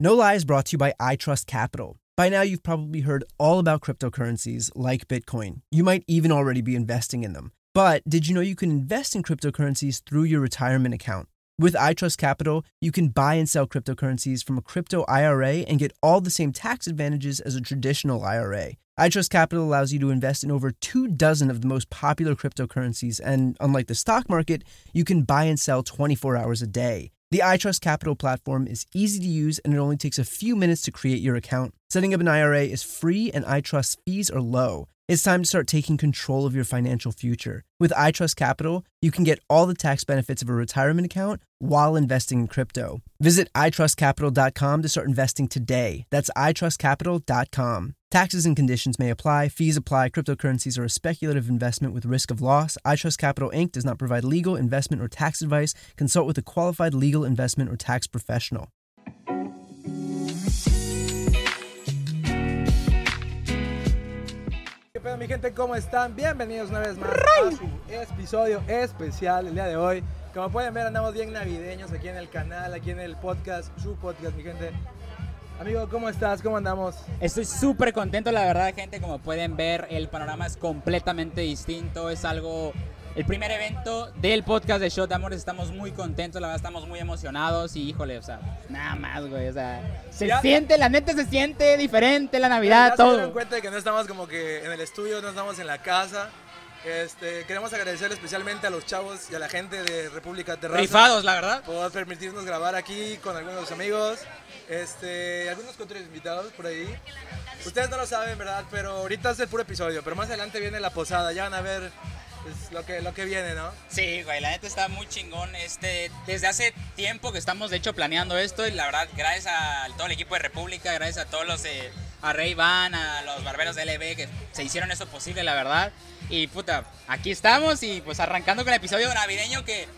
No Lie is brought to you by iTrust Capital. By now, you've probably heard all about cryptocurrencies like Bitcoin. You might even already be investing in them. But did you know you can invest in cryptocurrencies through your retirement account? With iTrust Capital, you can buy and sell cryptocurrencies from a crypto IRA and get all the same tax advantages as a traditional IRA. iTrust Capital allows you to invest in over two dozen of the most popular cryptocurrencies, and unlike the stock market, you can buy and sell 24 hours a day. The iTrust Capital platform is easy to use and it only takes a few minutes to create your account. Setting up an IRA is free and iTrust fees are low. It's time to start taking control of your financial future. With iTrust Capital, you can get all the tax benefits of a retirement account while investing in crypto. Visit itrustcapital.com to start investing today. That's itrustcapital.com. Taxes and conditions may apply. Fees apply. Cryptocurrencies are a speculative investment with risk of loss. iTrust Capital Inc. does not provide legal, investment, or tax advice. Consult with a qualified legal, investment, or tax professional. Pedo mi gente? ¿Cómo están? Bienvenidos una vez más a su episodio especial el día de hoy. Como pueden ver andamos bien navideños aquí en el canal, aquí en el podcast, su podcast mi gente. Amigo, ¿cómo estás? ¿Cómo andamos? Estoy súper contento, la verdad, gente. Como pueden ver, el panorama es completamente distinto. Es algo. El primer evento del podcast de Shot Amores. Estamos muy contentos, la verdad, estamos muy emocionados. Y híjole, o sea, nada más, güey. O sea, se Ya- siente, la neta se siente diferente la Ya Navidad, se todo. dieron cuenta de que no estamos como que en el estudio, no estamos en la casa. Este, queremos agradecer especialmente a los chavos y a la gente de República Terraza Rifados, la verdad. por permitirnos grabar aquí con algunos amigos, este, algunos otros invitados por ahí. Ustedes no lo saben, ¿verdad? Pero ahorita es el puro episodio, pero más adelante viene la posada, ya van a ver pues, lo, que, lo que viene, ¿no? Sí, güey, la neta está muy chingón. Este, desde hace tiempo que estamos, de hecho, planeando esto. Y la verdad, gracias a todo el equipo de República, gracias a todos los, eh, a Rey Van, a los barberos de LB que se hicieron eso posible, la verdad. Y puta, aquí estamos y pues arrancando con el episodio navideño que.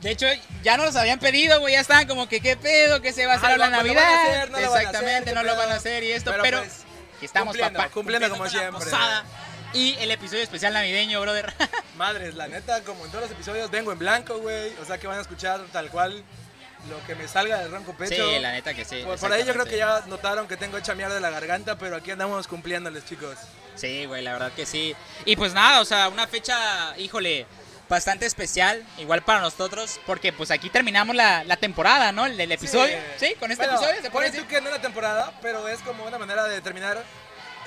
De hecho, ya nos los habían pedido, güey. Ya estaban como que, ¿qué pedo? ¿qué se va a hacer la lo Navidad? van a hacer, no lo van a hacer, Exactamente, no lo van a hacer y esto. Pero, Pero, pues, aquí estamos, cumpliendo, papá. cumpliendo como con la siempre. posada y el episodio especial navideño, brother. Madres, la neta, como en todos los episodios, vengo en blanco, güey. O sea que van a escuchar tal cual lo que me salga del ronco pecho. Sí, la neta que sí. Por, por ahí yo creo que ya notaron que tengo hecha mierda de la garganta, pero aquí andamos cumpliéndoles, chicos. Sí, güey, la verdad que sí. Y pues nada, o sea, una fecha, híjole, bastante especial, igual para nosotros, porque pues aquí terminamos la, la temporada, ¿no? El del episodio. Sí, con este Bueno, episodio se puede decir. que no la temporada, pero es como una manera de terminar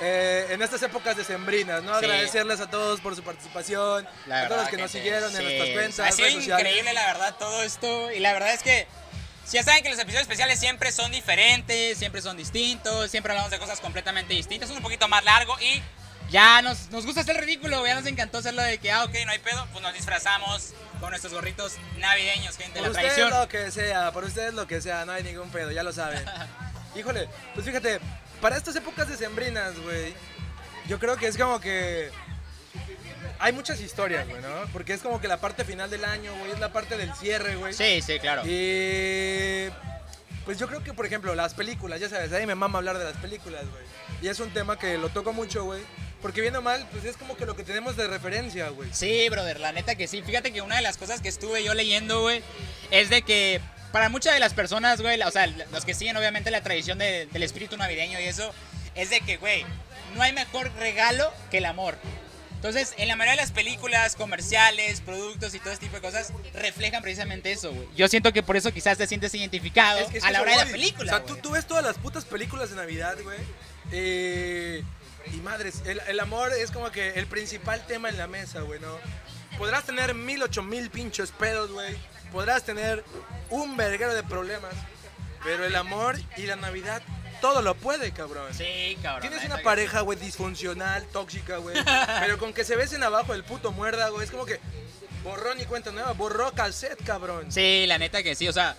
eh, en estas épocas decembrinas, ¿no? Sí. Agradecerles a todos por su participación, a todos los verdad, que nos gente, siguieron sí. en nuestras cuentas, Ha sido redes sociales. increíble, la verdad, todo esto. Y la verdad es que, si ya saben que los episodios especiales siempre son diferentes, siempre son distintos, siempre hablamos de cosas completamente distintas, es un poquito más largo y ya nos, nos gusta hacer ridículo, ya nos encantó hacerlo de que, ah, ok, no hay pedo, pues nos disfrazamos con nuestros gorritos navideños, gente, Por la ustedes tradición. lo que sea, por ustedes lo que sea, no hay ningún pedo, ya lo saben. Híjole, pues fíjate, para estas épocas decembrinas, güey, yo creo que es como que hay muchas historias, güey, ¿no? Porque es como que la parte final del año, güey, es la parte del cierre, güey. Sí, sí, claro. Y pues yo creo que, por ejemplo, las películas, ya sabes, a mí me mama hablar de las películas, güey. Y es un tema que lo toco mucho, güey. Porque viendo mal, pues es como que lo que tenemos de referencia, güey. Sí, brother, la neta que sí. Fíjate que una de las cosas que estuve yo leyendo, güey, es de que para muchas de las personas, güey, o sea, los que siguen obviamente la tradición de- del espíritu navideño y eso, es de que, güey, no hay mejor regalo que el amor. Entonces, en la mayoría de las películas, comerciales, productos y todo este tipo de cosas, reflejan precisamente eso, güey. Yo siento que por eso quizás te sientes identificado Es que es a la hora de la película. O sea, tú, tú ves todas las putas películas de Navidad, güey. eh, y madres, el, el amor es como que el principal tema en la mesa, güey, ¿no? Podrás tener mil, ocho mil pinchos pedos, güey. Podrás tener un verguero de problemas. Pero el amor y la Navidad, todo lo puede, cabrón. Sí, cabrón. Tienes una pareja, güey, disfuncional, tóxica, güey. pero con que se besen abajo del puto muerda, güey. Es como que borrón y cuenta nueva. Borró cassette, cabrón. Sí, la neta que sí, o sea,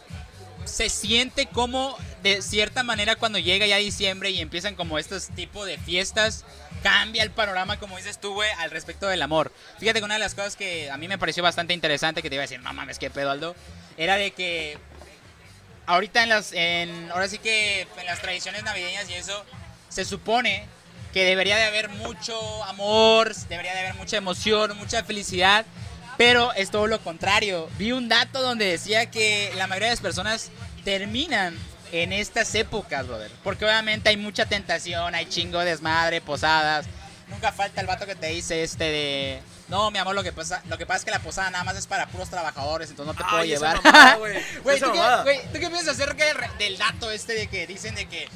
se siente como de cierta manera cuando llega ya diciembre y empiezan como estos tipos de fiestas, cambia el panorama, como dices tú, güey, al respecto del amor. Fíjate que una de las cosas que a mí me pareció bastante interesante, que te iba a decir, no mames, qué pedo, Aldo, era de que ahorita en las, en, ahora sí que en las tradiciones navideñas y eso, se supone que debería de haber mucho amor, debería de haber mucha emoción, mucha felicidad, pero es todo lo contrario. Vi un dato donde decía que la mayoría de las personas terminan en estas épocas, brother. Porque obviamente hay mucha tentación, hay chingo de desmadre, posadas. Nunca falta el vato que te dice este de... No, mi amor, lo que pasa, lo que pasa es que la posada nada más es para puros trabajadores, entonces no te puedo Ay, llevar. güey. ¿tú, qué- mamada. güey, ¿tú qué piensas acerca del, dato este de que dicen de que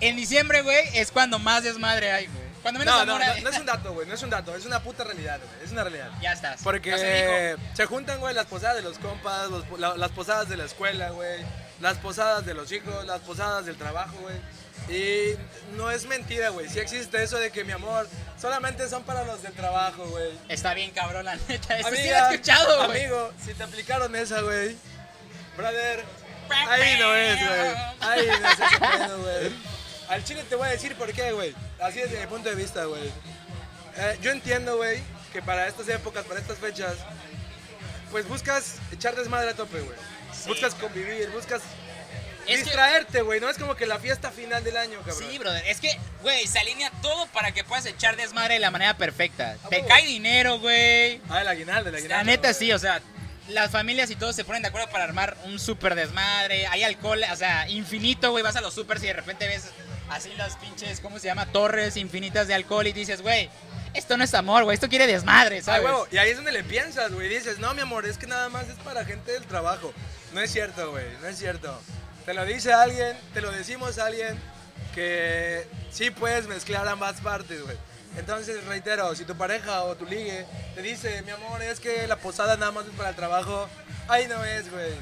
en diciembre, güey, es cuando más desmadre hay, güey? Cuando menos No, no, no, no es un dato, güey, no es un dato, es una puta realidad, güey, es una realidad. Ya estás. Se Porque se juntan, güey, las posadas de los compas, los- la- las posadas de la escuela, güey, las posadas de los hijos, las posadas del trabajo, güey. Y no es mentira, güey, sí existe eso de que mi amor solamente son para los del trabajo, güey. Está bien, cabrón, la neta. Eso sí lo Amiga, he escuchado, güey. Amigo, si te aplicaron esa, güey, brother, ahí no es, güey. Ahí no es ese pedo, güey. Al chile te voy a decir por qué, güey. Así desde mi punto de vista, güey. Eh, yo entiendo, güey, que para estas épocas, para estas fechas, pues buscas echar desmadre a tope, güey. Sí. Buscas convivir, buscas Es distraerte, güey. No es como que la fiesta final del año, cabrón. Sí, brother. Es que, güey, se alinea todo para que puedas echar desmadre de la manera perfecta. ¿A Te cae dinero, güey. Ah, el aguinaldo, el aguinaldo. La neta sí, o sea, las familias y todos se ponen de acuerdo para armar un súper desmadre. Hay alcohol, o sea, infinito, güey. Vas a los supers y de repente ves así las pinches, ¿cómo se llama? Torres infinitas de alcohol y dices, güey, esto no es amor, güey. Esto quiere desmadre, ¿sabes? huevo, Y ahí es donde le piensas, güey. Dices, no, mi amor, es que nada más es para gente del trabajo. No es cierto, güey, no es cierto. Te lo dice alguien, te lo decimos a alguien que sí puedes mezclar ambas partes, güey. Entonces, reitero, si tu pareja o tu ligue te dice, mi amor, es que la posada nada más es para el trabajo, ahí no es, güey.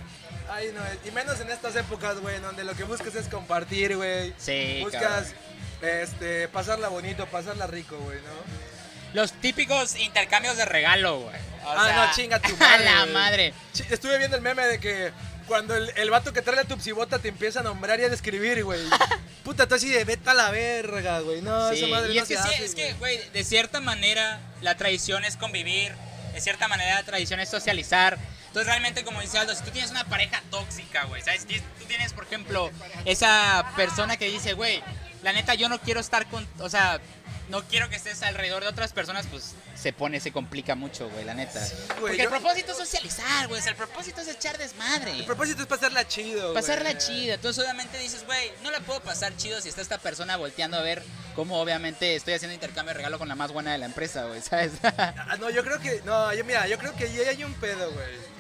Ahí no es. Y menos en estas épocas, güey, donde lo que buscas es compartir, güey. Sí, Buscas, este, pasarla bonito, pasarla rico, güey, ¿no? Los típicos intercambios de regalo, güey. O ah, sea, no, chinga tu a madre. la güey. madre. Estuve viendo el meme de que cuando el, el vato que trae la tupsibota te empieza a nombrar y a describir, güey. Puta, tú así de vete a la verga, güey. No, Sí, esa madre y no es que se sí, es que, güey. de cierta manera la tradición es convivir, de cierta manera la tradición es socializar. Entonces realmente, como dice Aldo, si tú tienes una pareja tóxica, güey, ¿sabes? Tú tienes, por ejemplo, esa persona que dice, güey, la neta yo no quiero estar con, o sea, no quiero que estés alrededor de otras personas, pues se pone, se complica mucho, güey, la neta. güey, Porque yo- el propósito es socializar, güey, o sea, el propósito es echar desmadre. El propósito es pasarla chido, güey. Pasarla chida. Entonces, obviamente dices, güey, no la puedo pasar chido si está esta persona volteando a ver cómo, obviamente, estoy haciendo intercambio de regalo con la más buena de la empresa, güey, ¿sabes? Ah, no, yo creo que. No, yo, mira, yo creo que ahí hay un pedo, güey.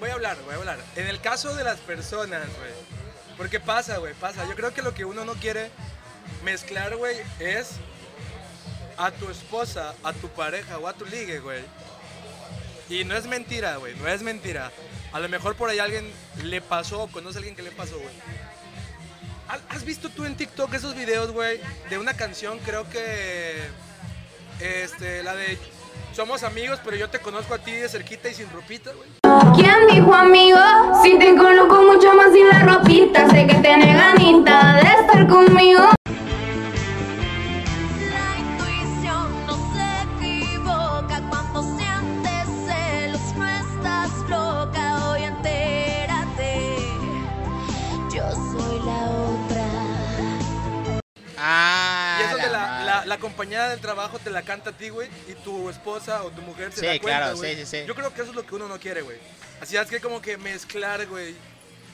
Voy a hablar, voy a hablar. En el caso de las personas, güey. Porque pasa, güey, pasa. Yo creo que lo que uno no quiere mezclar, güey, es a tu esposa, a tu pareja o a tu ligue, güey. Y no es mentira, güey, no es mentira. A lo mejor por ahí alguien le pasó conoce a alguien que le pasó, güey. ¿Ha- ¿Has visto tú en TikTok esos videos, güey, de una canción, creo que este, la de Somos amigos, pero yo te conozco a ti de cerquita y sin ropita, güey. ¿Quién dijo amigo? Si te conozco mucho más sin la ropita, sé que tenés ganita de estar conmigo. Compañera del trabajo te la canta a ti, güey, y tu esposa o tu mujer se Sí, da cuenta, claro, güey. sí, sí, sí. Yo creo que eso es lo que uno no quiere, güey. Así es que como que mezclar, güey,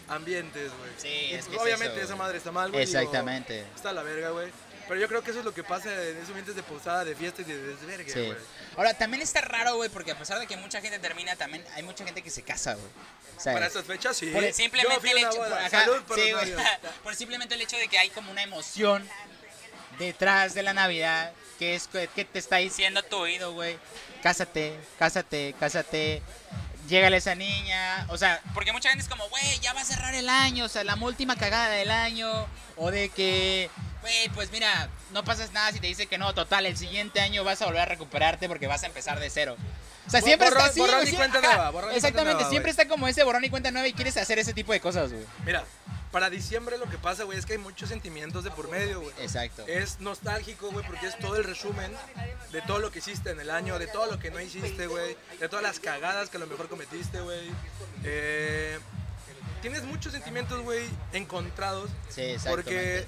ambientes, güey. Sí, Y, es que pues, es obviamente eso, esa güey. madre está mal, güey. digo, Exactamente. Está a la verga, güey. Pero yo creo que eso es lo que pasa en esos ambientes de posada, de fiesta y de desvergue, Sí. güey. Ahora, también está raro, güey, porque a pesar de que mucha gente termina, también hay mucha gente que se casa, güey. ¿sabes? Para estas fechas, sí. Por simplemente el hecho, por, ajá, Salud por sí, por simplemente el hecho de que hay como una emoción detrás de la Navidad que es que te está diciendo a tu oído, güey, cásate, cásate, cásate. Llegale a esa niña, o sea, porque mucha gente es como, güey, ya va a cerrar el año, o sea, la última cagada del año, o de que, güey, pues mira, no pasas nada si te dice que no, total, el siguiente año vas a volver a recuperarte porque vas a empezar de cero. O sea, siempre borrón- está así, borrón y cuenta nueva, borrón y cuenta Exactamente, nueva, siempre está como ese borrón y cuenta nueva y quieres hacer ese tipo de cosas, güey. Mira, para diciembre lo que pasa, güey, es que hay muchos sentimientos de por medio, güey. Exacto. Es nostálgico, güey, porque es todo el resumen de todo lo que hiciste en el año, de todo lo que no hiciste, güey, de todas las cagadas que a lo mejor cometiste, güey. Eh, tienes muchos sentimientos, güey, encontrados. Sí, Porque exactamente.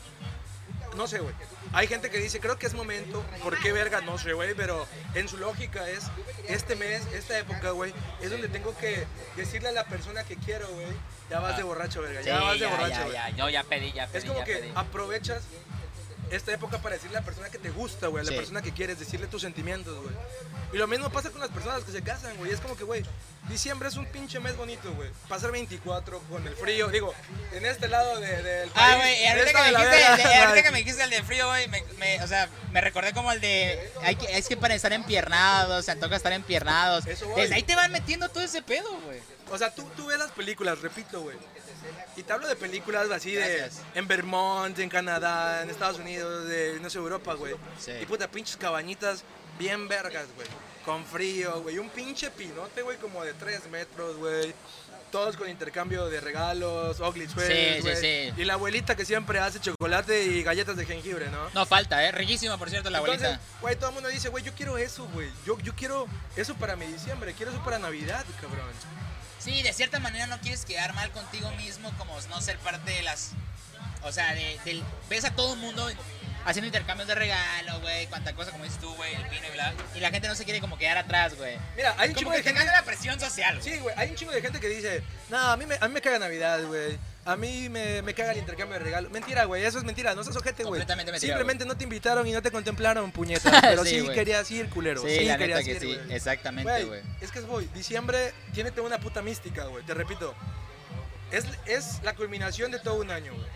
No sé, güey. Hay gente que dice, creo que es momento. ¿Por qué verga? No sé, güey. Pero en su lógica es, este mes, esta época, güey, es donde tengo que decirle a la persona que quiero, güey, ya vas de borracho, verga. Ya vas de ya, borracho, ya, güey. ya, yo ya pedí, ya pedí, Es como ya que pedí. aprovechas esta época para decirle a la persona que te gusta, güey, a la Sí. persona que quieres, decirle tus sentimientos, güey. Y lo mismo pasa con las personas que se casan, güey. Es como que, güey, diciembre es un pinche mes bonito, güey. Pasar 24 con el frío, digo, en este lado de- del país. Ah, güey, y ahorita, que me, de dijiste, de, ahorita que me dijiste el de frío, güey, me, me- o sea, me recordé como el de, hay que, es que para estar empiernados, se antoja estar empiernados. Eso. Desde ahí te van metiendo todo ese pedo, güey. O sea, tú, tú ves las películas, repito, güey. Y te hablo de películas así Gracias. de en Vermont, en Canadá, en Estados Unidos, de no sé, Europa, güey. Sí. Y puta, pinches cabañitas bien vergas, güey. Con frío, güey. Un pinche pinote, güey, como de 3 metros, güey. Todos con intercambio de regalos, sweaters, sí, güey. sí. Y la abuelita que siempre hace chocolate y galletas de jengibre, ¿no? No falta, ¿eh? Riquísimo, por cierto, la Entonces, abuelita. güey, todo el mundo dice, güey, yo quiero eso, güey. Yo, yo quiero eso para mi diciembre, quiero eso para Navidad, cabrón. Sí, de cierta manera no quieres quedar mal contigo mismo, como no ser parte de las. O sea, de, del- ves a todo el mundo haciendo intercambios de regalo, güey, cuánta cosa, como dices tú, güey, el vino y bla. Y la gente no se quiere como quedar atrás, güey. Mira, hay un Como chingo que de te gente... gana la presión social, güey. Sí, güey, hay un chingo de gente que dice, no, a mí me, a mí me caga Navidad, güey. A mí me, me caga el intercambio de regalos. Mentira, güey, eso es mentira, no seas ojete, güey. Completamente mentira, Simplemente no te invitaron y no te contemplaron, puñetas. Pero Sí, sí, güey. querías ir, culero. Sí, la querías neta que ir, sí, güey. exactamente, güey. Es que es, güey, diciembre tiene toda una puta mística, güey, te repito. Es, es la culminación de todo un año, güey.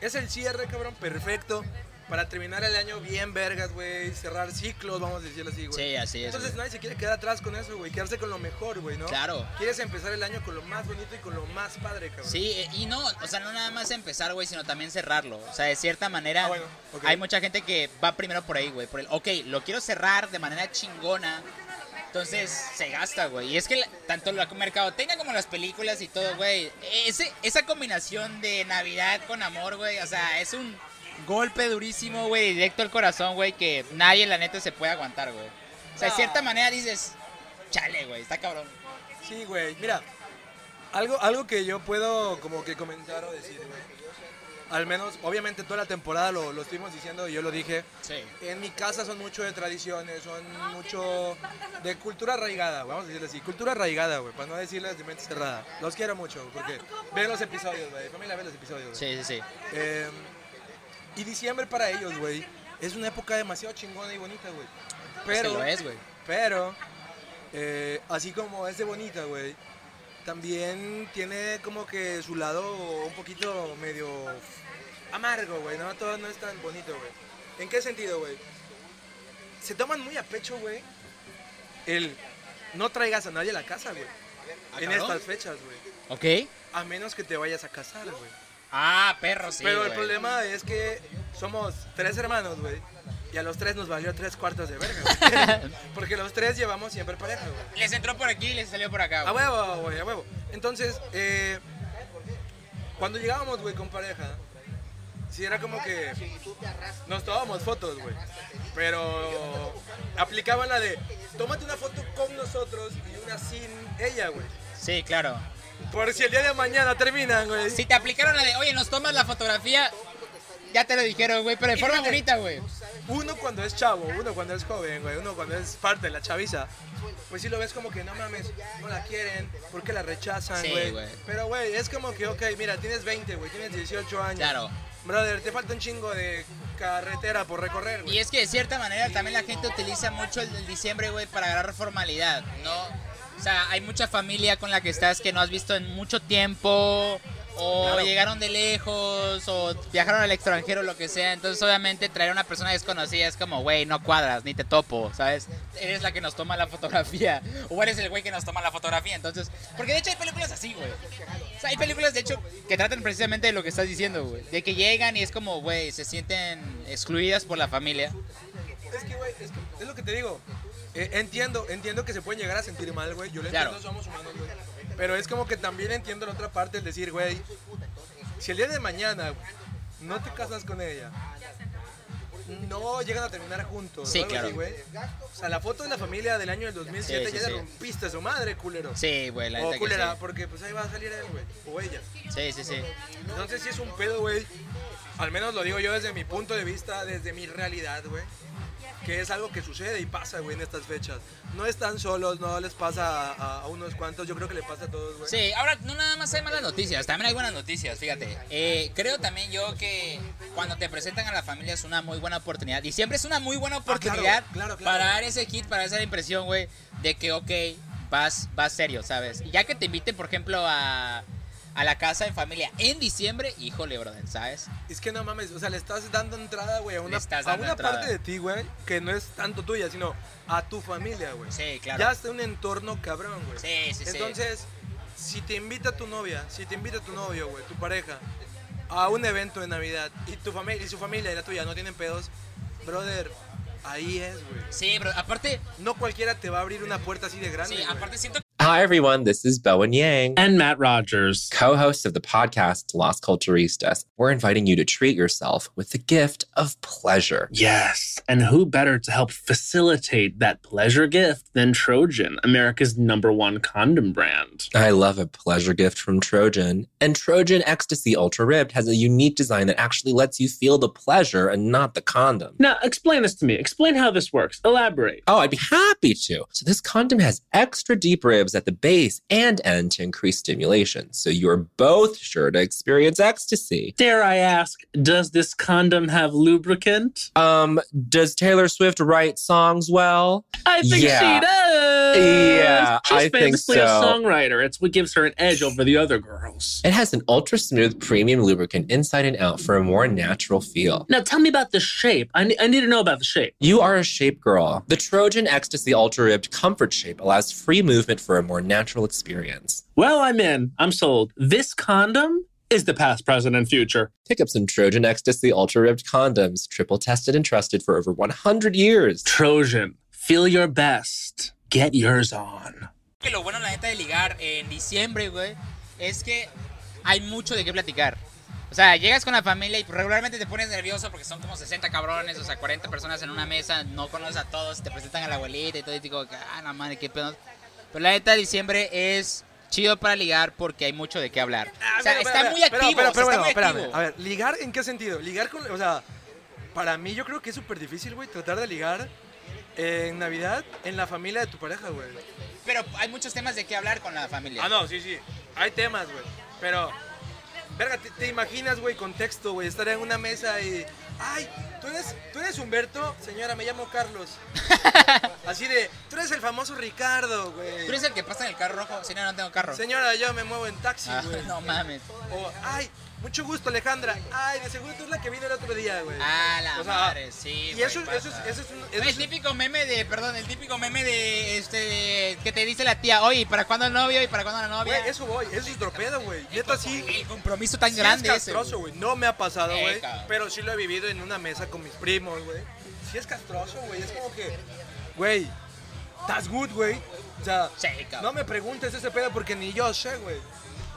Es el cierre, cabrón, perfecto. Para terminar el año bien vergas, güey. Cerrar ciclos, vamos a decirlo así, güey. Sí, así es. Entonces güey. nadie se quiere quedar atrás con eso, güey. Quedarse con lo mejor, güey, ¿no? Claro. Quieres empezar el año con lo más bonito y con lo más padre, cabrón. Sí, eh, y no, o sea, no nada más empezar, güey, sino también cerrarlo. O sea, de cierta manera, Ah, bueno, hay mucha gente que va primero por ahí, güey. Por el, ok, lo quiero cerrar de manera chingona. Entonces se gasta, güey. Y es que la- tanto la mercadotecnia como las películas y todo, güey. Ese, esa combinación de Navidad con amor, güey. O sea, es un golpe durísimo, güey, directo al corazón, güey, que nadie, la neta, se puede aguantar, güey. O sea, de cierta manera dices, chale, güey, está cabrón. Sí, güey. Mira, algo, algo que yo puedo como que comentar o decir, güey. Al menos, obviamente toda la temporada lo, lo estuvimos diciendo y yo lo dije. Sí. En mi casa son mucho de tradiciones, son mucho de cultura arraigada, vamos a decirle así. Cultura arraigada, güey, para no decirles de mente cerrada. Los quiero mucho, porque ven los episodios, güey. Familia, ve los episodios, güey. Sí, sí, sí. Eh, y diciembre para ellos, güey, es una época demasiado chingona y bonita, güey. Es que Pero, lo es, güey. pero, eh, así como es de bonita, güey, también tiene como que su lado un poquito medio amargo, güey, ¿no? Todo no es tan bonito, güey. ¿En qué sentido, güey? Se toman muy a pecho, güey, el no traigas a nadie a la casa, güey. En cabrón. estas fechas, güey. Ok. A menos que te vayas a casar, güey. Ah, perro, sí. Pero el güey. problema es que somos tres hermanos, güey. Y a los tres nos valió tres cuartos de verga, güey. Porque los tres llevamos siempre pareja, güey. Les entró por aquí y les salió por acá. A güey. huevo, güey, a huevo. Entonces, eh, cuando llegábamos, güey, con pareja, sí era como que nos tomábamos fotos, güey. Pero aplicaban la de, tómate una foto con nosotros y una sin ella, güey. Sí, claro. Por si el día de mañana terminan, güey. Si te aplicaron la de, oye, nos tomas la fotografía, ya te lo dijeron, güey, pero de forma fíjate, bonita, güey. Uno cuando es chavo, uno cuando es joven, güey, uno cuando es parte de la chaviza, pues sí lo ves como que no mames, no la quieren, ¿por qué la rechazan, Sí, güey? güey. Pero, güey, es como que, ok, mira, tienes 20, güey, tienes 18 años. Claro. Brother, te falta un chingo de carretera por recorrer, güey. Y es que de cierta manera también la gente utiliza mucho el del diciembre, güey, para agarrar formalidad, ¿no? O sea, hay mucha familia con la que estás que no has visto en mucho tiempo, o Claro. llegaron de lejos, o viajaron al extranjero, lo que sea. Entonces, obviamente, traer a una persona desconocida es como, güey, no cuadras, ni te topo, ¿sabes? Eres la que nos toma la fotografía, o eres el güey que nos toma la fotografía. Entonces, porque de hecho hay películas así, güey. O sea, hay películas, de hecho, que tratan precisamente de lo que estás diciendo, güey. De que llegan y es como, güey, se sienten excluidas por la familia. Es que, güey, es, que- es lo que te digo. Eh, entiendo, entiendo que se pueden llegar a sentir mal, güey. Yo lo Claro. entiendo, somos humanos, güey. Pero es como que también entiendo la otra parte, el decir, güey, si el día de mañana no te casas con ella, no llegan a terminar juntos. Sí, claro. así. O sea, la foto de la familia del año del 2007 Sí, sí, ya le rompiste a su madre, culero. Sí, güey, la o que culera, porque pues ahí va a salir él, güey. O ella. Sí, sí, sí. Entonces sí es un pedo, güey. al menos lo digo yo desde mi punto de vista, desde mi realidad, güey. Que es algo que sucede y pasa, güey, en estas fechas. No están solos, no les pasa a, a unos cuantos, yo creo que le pasa a todos, güey. Sí, ahora no nada más hay malas noticias, también hay buenas noticias, fíjate. Eh, creo también yo que cuando te presentan a la familia es una muy buena oportunidad. Y siempre es una muy buena oportunidad Ah, claro, claro. para dar ese hit, para dar esa impresión, güey, de que, ok, vas, vas serio, ¿sabes? Y ya que te inviten, por ejemplo, a, a la casa en familia en diciembre, híjole, brother, ¿sabes? Es que no mames, o sea, le estás dando entrada, güey, a una, a una parte de ti, güey, que no es tanto tuya, sino a tu familia, güey. Sí, claro. Ya está un entorno cabrón, güey. Sí, sí, sí. Entonces, si te invita tu novia, si te invita tu novio, güey, tu pareja, a un evento de Navidad y tu familia y su familia y la tuya no tienen pedos, brother, ahí es, güey. Sí, bro, aparte, No cualquiera te va a abrir una puerta así de grande. sí, aparte siento Hi, everyone. This is Bowen Yang, and Matt Rogers. co host of the podcast Lost Culturistas. We're inviting you to treat yourself with the gift of pleasure. Yes, and who better to help facilitate that pleasure gift than Trojan, America's number one condom brand? I love a pleasure gift from Trojan. And Trojan Ecstasy Ultra Ribbed has a unique design that actually lets you feel the pleasure and not the condom. Now, explain this to me. Explain how this works. Elaborate. Oh, I'd be happy to. So, this condom has extra deep ribs at the base and end to increase stimulation. So, you're both sure to experience ecstasy. Dare I ask, does this condom have lubricant? Um, does Taylor Swift write songs well? I think Yeah. she does. Yeah, She's I think famously a songwriter. It's what gives her an edge over the other girls. It has an ultra smooth premium lubricant inside and out for a more natural feel. Now, tell me about the shape. I, I need to know about the shape. You are a shape girl. The Trojan Ecstasy Ultra Ribbed Comfort Shape allows free movement for a more natural experience. Well, I'm in. I'm sold. This condom is the past, present, and future. Pick up some Trojan Ecstasy Ultra Ribbed condoms, triple tested and trusted for over 100 years. Trojan, feel your best. Get yours on. que lo bueno, la neta, de ligar en diciembre, güey, es que hay mucho de qué platicar. O sea, llegas con la familia y regularmente te pones nervioso porque son como 60 cabrones, o sea, 40 personas en una mesa, no conoces a todos, te presentan a la abuelita y todo, y digo, ah, la madre, qué pedo. Pero la neta, diciembre es chido para ligar porque hay mucho de qué hablar. Ah, o sea, pero, está pero, muy pero, activo, Pero, o sea, pero, está bueno, muy espérame. activo. A ver, ¿ligar en qué sentido? Ligar con. O sea, para mí yo creo que es súper difícil, güey, tratar de ligar en Navidad en la familia de tu pareja, güey. Pero hay muchos temas de qué hablar con la familia. Ah, no, sí, sí. Hay temas, güey. Pero, verga, ¿te, te imaginas, güey, contexto, güey? Estar en una mesa y. Ay, ¿tú eres, tú eres Humberto. Señora, me llamo Carlos. Así de, tú eres el famoso Ricardo, güey. ¿Tú eres el que pasa en el carro rojo? Si no, no tengo carro. Señora, yo me muevo en taxi, Ah, güey. no mames. O, ay, mucho gusto, Alejandra. Ay, de seguro tú es la que vino el otro día, güey. Ah, la O sea, madre, sí. Y eso, eso, es, eso es un. eso el es- típico meme de, perdón, el típico meme de, este, que te dice la tía, oye, ¿y ¿para cuándo el novio? ¿Y para cuándo la novia? Güey, eso voy, eso es otro pedo, güey. Neta, sí. El compromiso tan sí grande es castroso, güey. No me ha pasado, Eh, güey. pero sí lo he vivido en una mesa con mis primos, güey. Sí es castroso, güey. Es como que, güey, estás good, güey. O sea, Sí, no me preguntes ese pedo porque ni yo sé, güey.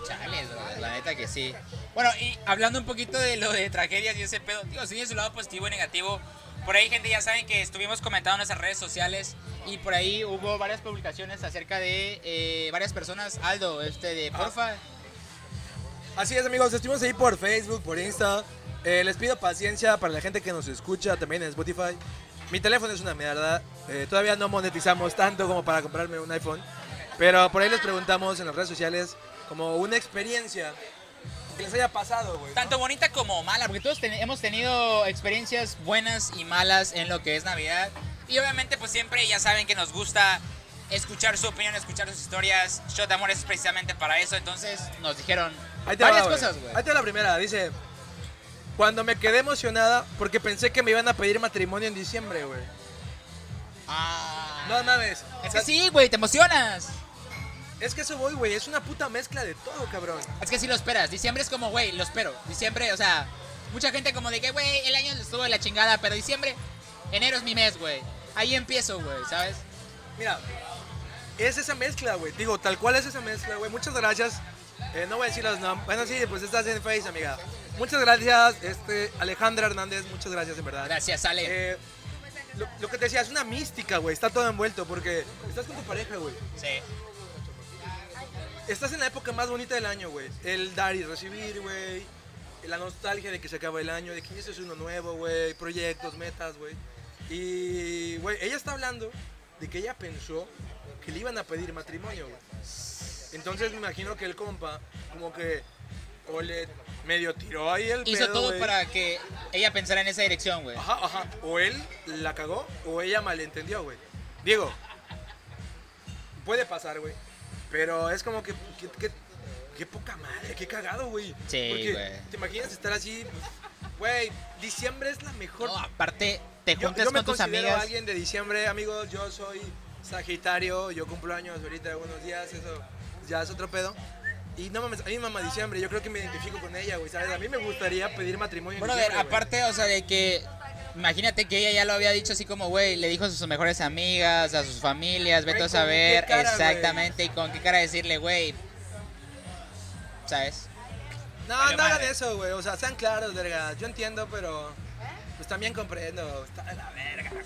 Chales, bro, la neta que sí. Bueno, y hablando un poquito de lo de tragedias y ese pedo, digo, sí su lado positivo y negativo. Por ahí, gente, ya saben que estuvimos comentando en nuestras redes sociales y por ahí hubo varias publicaciones acerca de eh, varias personas. Aldo, este de porfa. Así es, amigos. Estuvimos ahí por Facebook, por Insta. Eh, les pido paciencia para la gente que nos escucha también en Spotify. Mi teléfono es una mierda. eh, todavía no monetizamos tanto como para comprarme un iPhone. Pero por ahí les preguntamos en las redes sociales como una experiencia que les haya pasado, güey. ¿no? Tanto bonita como mala, porque todos ten- hemos tenido experiencias buenas y malas en lo que es Navidad. Y obviamente, pues siempre ya saben que nos gusta escuchar su opinión, escuchar sus historias. Shot de Amor es precisamente para eso. Entonces nos dijeron va, varias güey. cosas, güey. Ahí te va la primera. Dice, cuando me quedé emocionada porque pensé que me iban a pedir matrimonio en diciembre, güey. Ah. No mames. Es O sea, que sí, güey, te emocionas. Es que eso voy, güey. Es una puta mezcla de todo, cabrón. Es que sí lo esperas. Diciembre es como, güey, lo espero. Diciembre, o sea, mucha gente como de que, güey, el año estuvo de la chingada, pero diciembre, enero es mi mes, güey. Ahí empiezo, güey, ¿sabes? Mira, es esa mezcla, güey. Digo, tal cual es esa mezcla, güey. Muchas gracias. Eh, no voy a decir los nombres. Bueno, sí, pues estás en Face, amiga. Muchas gracias, este, Alejandra Hernández. Muchas gracias, en verdad. Gracias, Ale. Eh, lo, lo que te decía, es una mística, güey. Está todo envuelto porque estás con tu pareja, güey. Sí. Estás en la época más bonita del año, güey. El dar y recibir, güey. la nostalgia de que se acaba el año, de que esto es uno nuevo, güey, proyectos, metas, güey. Y, güey, ella está hablando de que ella pensó que le iban a pedir matrimonio, güey. Entonces me imagino que el compa, como que, o le medio tiró ahí el Hizo pedo, todo güey. para que ella pensara en esa dirección, güey. Ajá, ajá. O él la cagó o ella malentendió, güey. Diego, puede pasar, güey. Pero es como que, que, que- qué poca madre, qué cagado, güey. Sí, Porque güey. te imaginas estar así, güey, diciembre es la mejor. No, aparte, te yo, juntas yo me con tus amigas. alguien de diciembre, amigos. Yo soy Sagitario, yo cumplo años ahorita unos días, eso ya es otro pedo. Y no mames, a mí me mama diciembre, yo creo que me identifico con ella, güey, ¿sabes? A mí me gustaría pedir matrimonio en diciembre, güey. aparte, o sea, de que. Imagínate que ella ya lo había dicho así como, güey, le dijo a sus mejores amigas, a sus familias, vete a ¿con saber cara, exactamente y con qué cara decirle, güey. ¿Sabes? No, Vale no hagan eso, güey. O sea, sean claros, verga. Yo entiendo, pero pues también comprendo. Está de la verga, güey.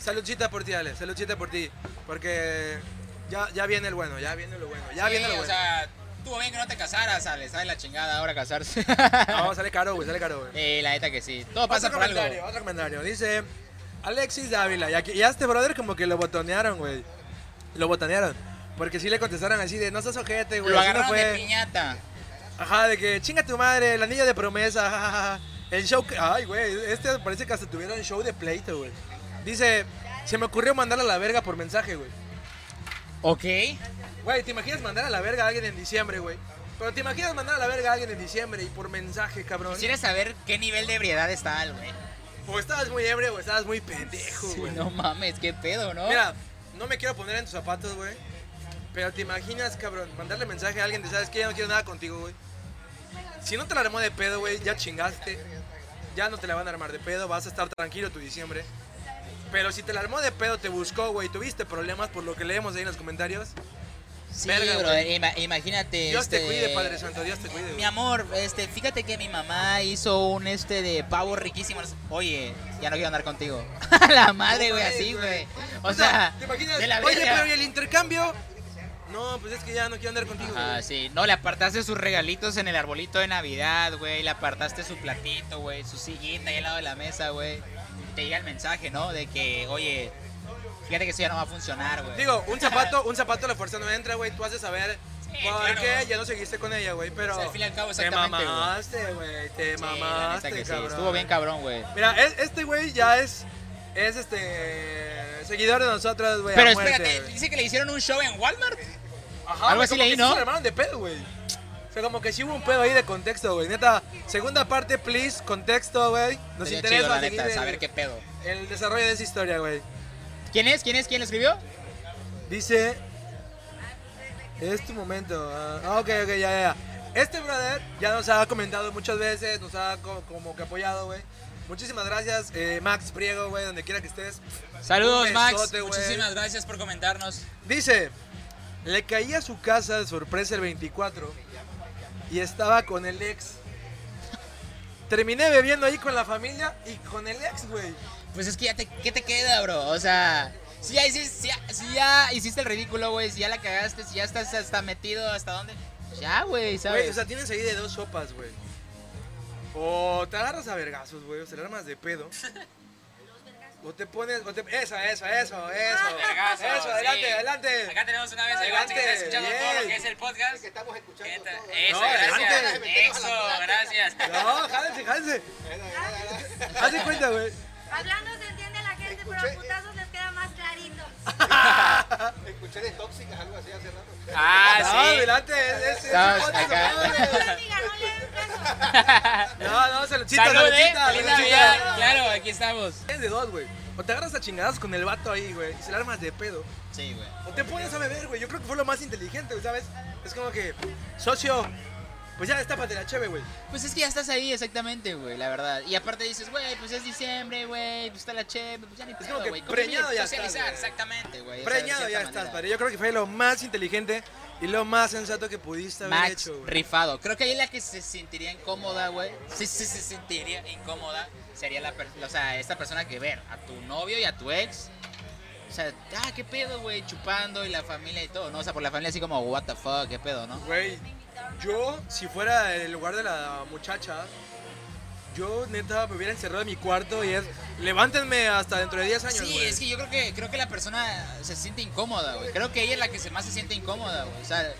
Saludcita por ti, Ale. Saludcita por ti. Porque ya, ya viene el bueno, ya viene lo bueno. Ya Sí, viene lo o bueno. sea, estuvo bien que no te casaras, Ale, ¿sabes la chingada ahora casarse? No, sale caro, güey, sale caro, güey. Eh, la neta que sí. Todo pasa otro por algo. comentario, otro comentario. Dice Alexis Dávila. Y, aquí, y a este brother como que lo botonearon, güey. Lo botonearon. Porque sí le contestaron así de, no seas ojete, güey. Lo así no agarraron de fue". piñata. Ajá, de que chinga tu madre, el anillo de promesa, jajaja. El show que. Ay, güey, este parece que hasta tuvieron show de pleito, güey. Dice, se me ocurrió mandarle a la verga por mensaje, güey. Ok. Güey, ¿te imaginas mandar a la verga a alguien en diciembre, güey? Pero te imaginas mandar a la verga a alguien en diciembre y por mensaje, cabrón. Quisiera saber qué nivel de ebriedad está el güey. O estabas muy ebrio o estabas muy pendejo, Sí, güey. no mames, qué pedo, ¿no? Mira, no me quiero poner en tus zapatos, güey. Pero te imaginas, cabrón, mandarle mensaje a alguien de, ¿sabes qué? Ya no quiero nada contigo, güey. Si no te la armó de pedo, güey, ya chingaste. Ya no te la van a armar de pedo, vas a estar tranquilo tu diciembre. Pero si te la armó de pedo, te buscó, güey, tuviste problemas por lo que leemos ahí en los comentarios. Sí, verga, ima- imagínate. Dios te este, cuide, Padre Santo, Dios te cuide, Mi amor, este, fíjate que mi mamá hizo un este de pavo riquísimo. Oye, ya no quiero andar contigo. la madre, güey, así, güey. O sea, ¿te imaginas? de la Oye, verga. pero ¿y el intercambio? No, pues es que ya no quiero andar contigo, Ah, sí. No, le apartaste sus regalitos en el arbolito de Navidad, güey. Le apartaste su platito, güey. Su sillita ahí al lado de la mesa, güey. Te llega el mensaje, ¿no? De que, oye, fíjate que eso ya no va a funcionar, güey. Digo, un zapato, un zapato a la fuerza no entra, güey. Tú has de saber Sí, por claro. qué ya no seguiste con ella, güey. Pero O sea, al fin y al cabo, te exactamente, güey. mamaste, güey. Te Sí, mamaste, que sí. cabrón. Estuvo bien cabrón, güey. Mira, es- este güey ya es, es este, seguidor de nosotros, güey. Pero muerte, espérate, güey. dice que le hicieron un show en Walmart. Ajá, algo así leí, ¿no? sí Se armaron de pedo, güey. O sea, como que sí hubo un pedo ahí de contexto, güey. Neta, segunda parte, please, contexto, güey. Nos Sería interesa chido, la neta, saber qué pedo. el desarrollo de esa historia, güey. ¿Quién es? ¿Quién es? ¿Quién lo escribió? Dice. Es tu momento. Ah, ok, ok, ya, ya. Este brother ya nos ha comentado muchas veces, nos ha co- como que apoyado, güey. Muchísimas gracias, eh, Max Priego, güey, donde quiera que estés. Saludos, Un Max. besote, güey. Muchísimas gracias por comentarnos. Dice, le caí a su casa de sorpresa el 24 y estaba con el ex. Terminé bebiendo ahí con la familia y con el ex, güey. Pues es que ya te, ¿qué te queda, bro? O sea, si ya hiciste, si ya, si ya hiciste el ridículo, güey, si ya la cagaste, si ya estás hasta metido, ¿hasta dónde? Ya, güey, ¿sabes? Güey, o sea, tienes ahí de dos sopas, güey. O te agarras a vergazos, güey, o te la armas de pedo. O te pones, o te... Eso, eso, eso, eso. vergazo, Eso, sí. adelante, adelante. Acá tenemos una vez Adelante, que está escuchando todo lo que es el podcast. Que estamos escuchando Eso, No, gracias. adelante. Eso, gracias. No, jálense, jálense. Haz de cuenta, güey. Hablando se entiende la gente, pero a putazos les queda más clarito. Escuché de tóxicas, algo así hace rato. Ah, no, sí. adelante. Es, es, es acá. no caso. No, no, saludcita, Salud, eh. saludcita. Navidad. Claro, aquí estamos. Es de dos, güey. O te agarras a chingadas con el vato ahí, güey, y se la armas de pedo. Sí, güey. O te pones a beber, güey. Yo creo que fue lo más inteligente, ¿sabes? Es como que, socio, pues ya destápate la cheve, güey. Pues es que ya estás ahí, exactamente, güey, la verdad. Y aparte dices, güey, pues es diciembre, güey, pues está la cheve, pues ya ni como pedo, que güey. preñado ya socializar, estás, exactamente, güey. Preñado ya estás, padre. Yo creo que fue lo más inteligente y lo más sensato que pudiste haber Max hecho, güey. rifado. Creo que ahí la que se sentiría incómoda, güey. Sí, sí, se sentiría incómoda. Sería la o sea, esta persona que ver a tu novio y a tu ex. O sea, ah, qué pedo, güey, chupando y la familia y todo, ¿no? O sea, por la familia así como, what the fuck, qué pedo, ¿no? Güey, Yo, si fuera el lugar de la muchacha, yo neta me hubiera encerrado en mi cuarto y es, levántenme hasta dentro de 10 años, Sí, es que yo creo que creo que la persona se siente incómoda, güey. Creo que ella es la que se más se siente incómoda, güey. O sea,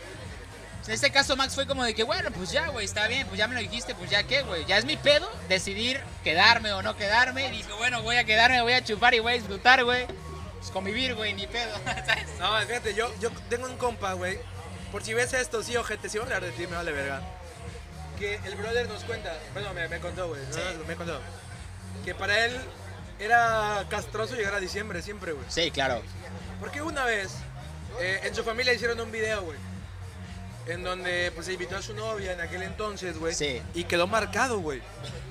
en este caso Max fue como de que, bueno, pues ya, güey, está bien, pues ya me lo dijiste, pues ya qué, güey. Ya es mi pedo decidir quedarme o no quedarme. Y dijo, bueno, voy a quedarme, voy a chupar y voy a disfrutar, güey. Pues convivir, güey, ni pedo, ¿sabes? No, fíjate, yo, yo tengo un compa, güey. Por si ves esto, sí, ojete, si voy a hablar de ti, me vale verga. Que el brother nos cuenta, bueno, me, me contó, güey, no, Sí. no, me contó. Que para él era castroso llegar a diciembre siempre, güey. Sí, claro. Porque una vez eh, en su familia hicieron un video, güey. En donde pues se invitó a su novia en aquel entonces, güey. Sí. Y quedó marcado, güey.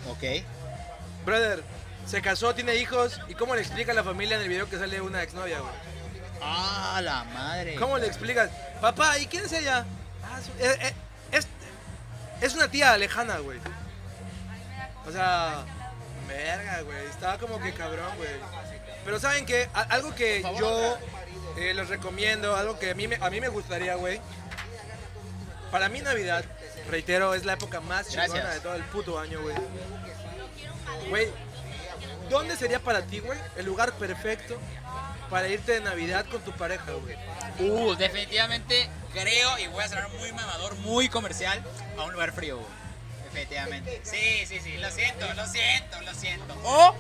Ok. Brother, se casó, tiene hijos. ¿Y cómo le explica a la familia en el video que sale una exnovia, güey? Ah, la madre. ¿Cómo le explicas? Papá, ¿y quién es ella? "Ah, su- eh, eh, es, es una tía lejana, güey. O sea, verga, güey. Estaba como que cabrón, güey. Pero ¿saben qué? A- algo que yo eh, les recomiendo, algo que a mí, me, a mí me gustaría, güey. Para mí Navidad, reitero, es la época más chingona Gracias. de todo el puto año, güey. Güey, ¿dónde sería para ti, güey, el lugar perfecto para irte de Navidad con tu pareja, güey? Uh, definitivamente creo, y voy a sonar muy mamador, muy comercial, a un lugar frío, güey. Definitivamente. Sí, sí, sí, lo siento, lo siento, lo siento. O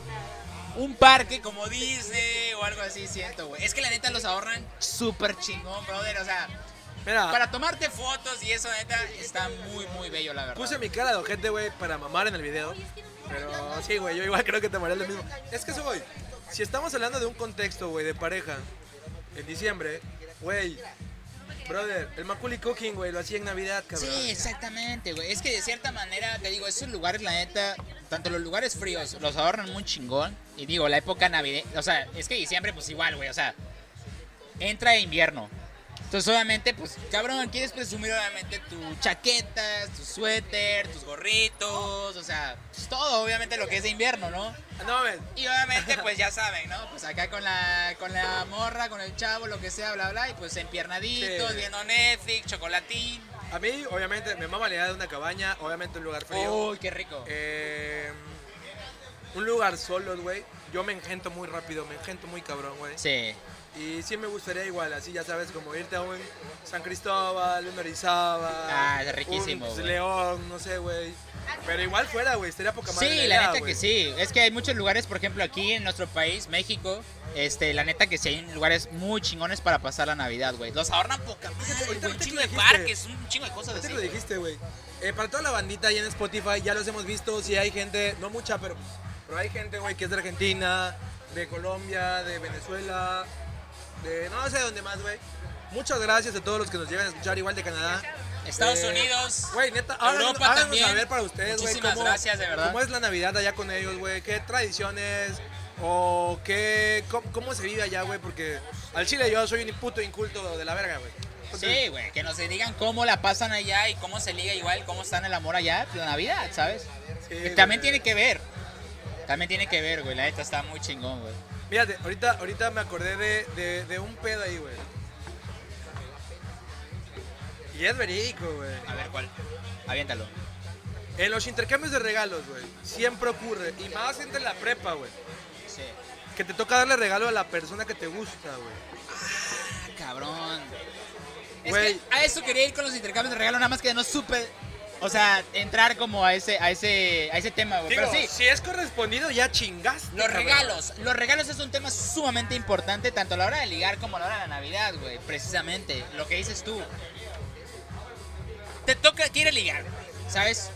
un parque como Disney o algo así, siento, güey. Es que la neta los ahorran súper chingón, brother. O sea, Mira, para tomarte fotos y eso, neta, está muy, muy bello, la verdad. Puse mi cara de ojete, güey, para mamar en el video. Pero sí, güey, yo igual creo que te tomaré lo mismo. Es que eso, güey, si estamos hablando de un contexto, güey, de pareja, en diciembre, güey, brother, el Macaulay Cooking, güey, lo hacía en Navidad, cabrón. Sí, exactamente, güey. Es que de cierta manera, te digo, esos lugares, la neta, tanto los lugares fríos los ahorran muy chingón. Y digo, la época navideña, o sea, es que diciembre, pues igual, güey, o sea, entra invierno. Entonces, obviamente, pues, cabrón, quieres presumir, obviamente, tus chaquetas, tu suéter, tus gorritos, o sea, pues, todo, obviamente, lo que es de invierno, ¿no? No. Y obviamente, pues ya saben, ¿no? Pues acá con la, con la morra, con el chavo, lo que sea, bla, bla, y pues empiernaditos, Sí. viendo Netflix, chocolatín. A mí, obviamente, me mama la idea de una cabaña, obviamente un lugar frío. Uy, qué rico. Eh, un lugar solo, güey. Yo me engento muy rápido, me engento muy cabrón, güey. Sí. Y sí me gustaría igual, así ya sabes, como irte a un San Cristóbal, un Orizaba. Ah, riquísimo, un. León, no sé, güey. Pero igual fuera, güey, estaría poca madre. Sí, la neta que sí. Es que hay muchos lugares, por ejemplo, aquí en nuestro país, México, este, la neta que sí hay lugares muy chingones para pasar la Navidad, güey. Los ahorran poca madre, güey. Un chingo de parques, un chingo de cosas así. lo dijiste, güey. Eh, para toda la bandita ahí en Spotify, ya los hemos visto. Si hay gente, no mucha, pero, pero hay gente, güey, que es de Argentina, de Colombia, de Venezuela, de no sé dónde más, güey. Muchas gracias a todos los que nos llegan a escuchar, igual de Canadá. Estados Eh, Unidos. Güey, neta, háganos, Europa háganos también. saber para ustedes, güey, Muchísimas cómo, gracias, de verdad. cómo es la Navidad allá con ellos, güey. ¿Qué tradiciones o qué, cómo, cómo se vive allá, güey? Porque al chile yo soy un puto inculto de la verga, güey. Sí, güey, que nos digan cómo la pasan allá y cómo se liga igual, cómo está en el amor allá, la Navidad, ¿sabes? sí, también tiene que ver. También tiene que ver, güey. La neta está muy chingón, güey. Mírate, ahorita, ahorita me acordé de, de, de un pedo ahí, güey. Y es verídico, güey. A ver, ¿cuál? Aviéntalo. En los intercambios de regalos, güey, siempre ocurre, y más entre la prepa, güey, Sí. que te toca darle regalo a la persona que te gusta, güey. Ah, cabrón. Es Güey. que a eso quería ir con los intercambios de regalo, nada más que no supe. O sea, entrar como a ese, a ese, a ese tema, güey. Pero sí, si es correspondido, ya chingaste. los cabrón. regalos. Los regalos es un tema sumamente importante, tanto a la hora de ligar como a la hora de la Navidad, güey. Precisamente, lo que dices tú. Te toca, quiere ligar, ¿sabes?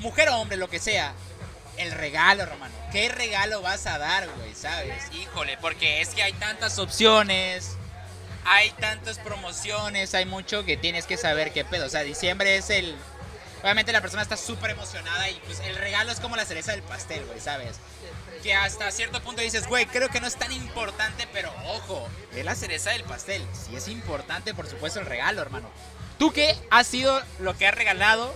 Mujer o hombre, lo que sea. El regalo, hermano. ¿Qué regalo vas a dar, güey? ¿Sabes? Híjole, porque es que hay tantas opciones. Hay tantas promociones, hay mucho que tienes que saber qué pedo. O sea, diciembre es el. Obviamente la persona está súper emocionada y pues el regalo es como la cereza del pastel, güey, ¿sabes? Que hasta cierto punto dices, güey, creo que no es tan importante, pero ojo, es la cereza del pastel. Sí es importante, por supuesto, el regalo, hermano. ¿Tú qué ha sido lo que has regalado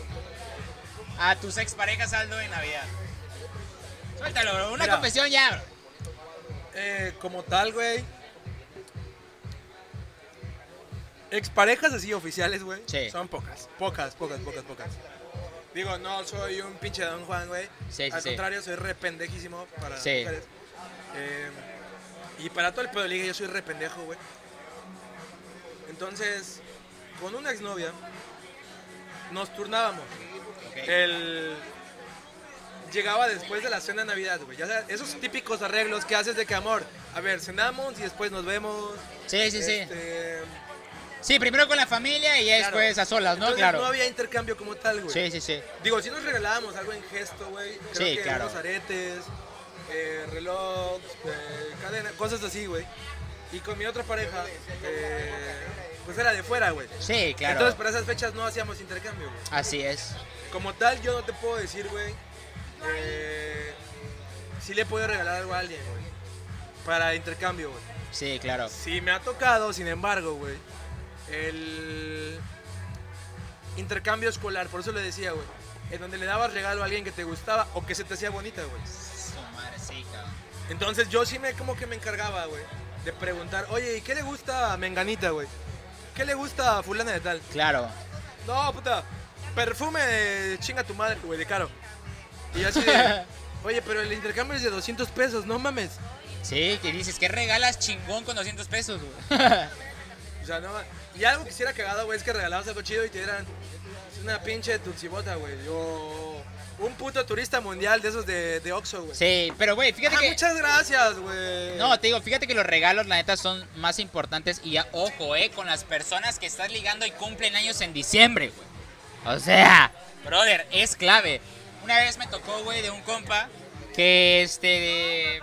a tus exparejas, Aldo, en Navidad? Suéltalo, bro, una Mira. confesión ya, bro. Eh, como tal, güey. Exparejas así oficiales, güey. Sí. Son pocas. Pocas, pocas, pocas, pocas. Digo, no soy un pinche Don Juan, güey. Sí, sí, Al sí. contrario, soy re pendejísimo para Sí. mujeres. Eh, y para todo el pedo liga yo soy re pendejo, güey. Entonces, con una exnovia, nos turnábamos. El... Llegaba después de la cena de Navidad, güey. Ya sabes, esos típicos arreglos que haces de que, amor, a ver, cenamos y después nos vemos. Sí, sí, sí. Este, Sí, primero con la familia y ya Claro. después a solas, ¿no? Entonces Claro. no había intercambio como tal, güey. Sí, sí, sí. Digo, si nos regalábamos algo en gesto, güey. Creo Sí, que claro. unos aretes, eh, reloj, eh, cadena, cosas así, güey. Y con mi otra pareja, eh, pues era de fuera, güey. Sí, claro. Entonces para esas fechas no hacíamos intercambio, güey. Así es. Como tal, yo no te puedo decir, güey. Eh, si le puedo regalar algo a alguien, güey. Para intercambio, güey. Sí, claro. Sí me ha tocado, sin embargo, güey, el intercambio escolar, por eso le decía, güey, en donde le dabas regalo a alguien que te gustaba o que se te hacía bonita, güey. Su madre, sí, cabrón. Entonces yo sí me como que me encargaba, güey, de preguntar, oye, ¿y qué le gusta a Menganita, güey? ¿Qué le gusta a fulana de tal? Claro. No, puta, perfume de chinga tu madre, güey, de caro. Y yo así de, oye, pero el intercambio es de 200 pesos, no mames. Sí, que dices, ¿qué regalas chingón con 200 pesos, güey? O sea, no. Y algo que hiciera cagado, güey, es que regalabas algo chido y te dieran una pinche tutsibota, güey. O un puto turista mundial de esos de, de Oxxo, güey. Sí, pero güey, fíjate Ah, que... muchas gracias, güey. No, te digo, fíjate que los regalos, la neta, son más importantes. Y ya, ojo, eh, con las personas que estás ligando y cumplen años en diciembre, güey. O sea, brother, es clave. Una vez me tocó, güey, de un compa que, este, de-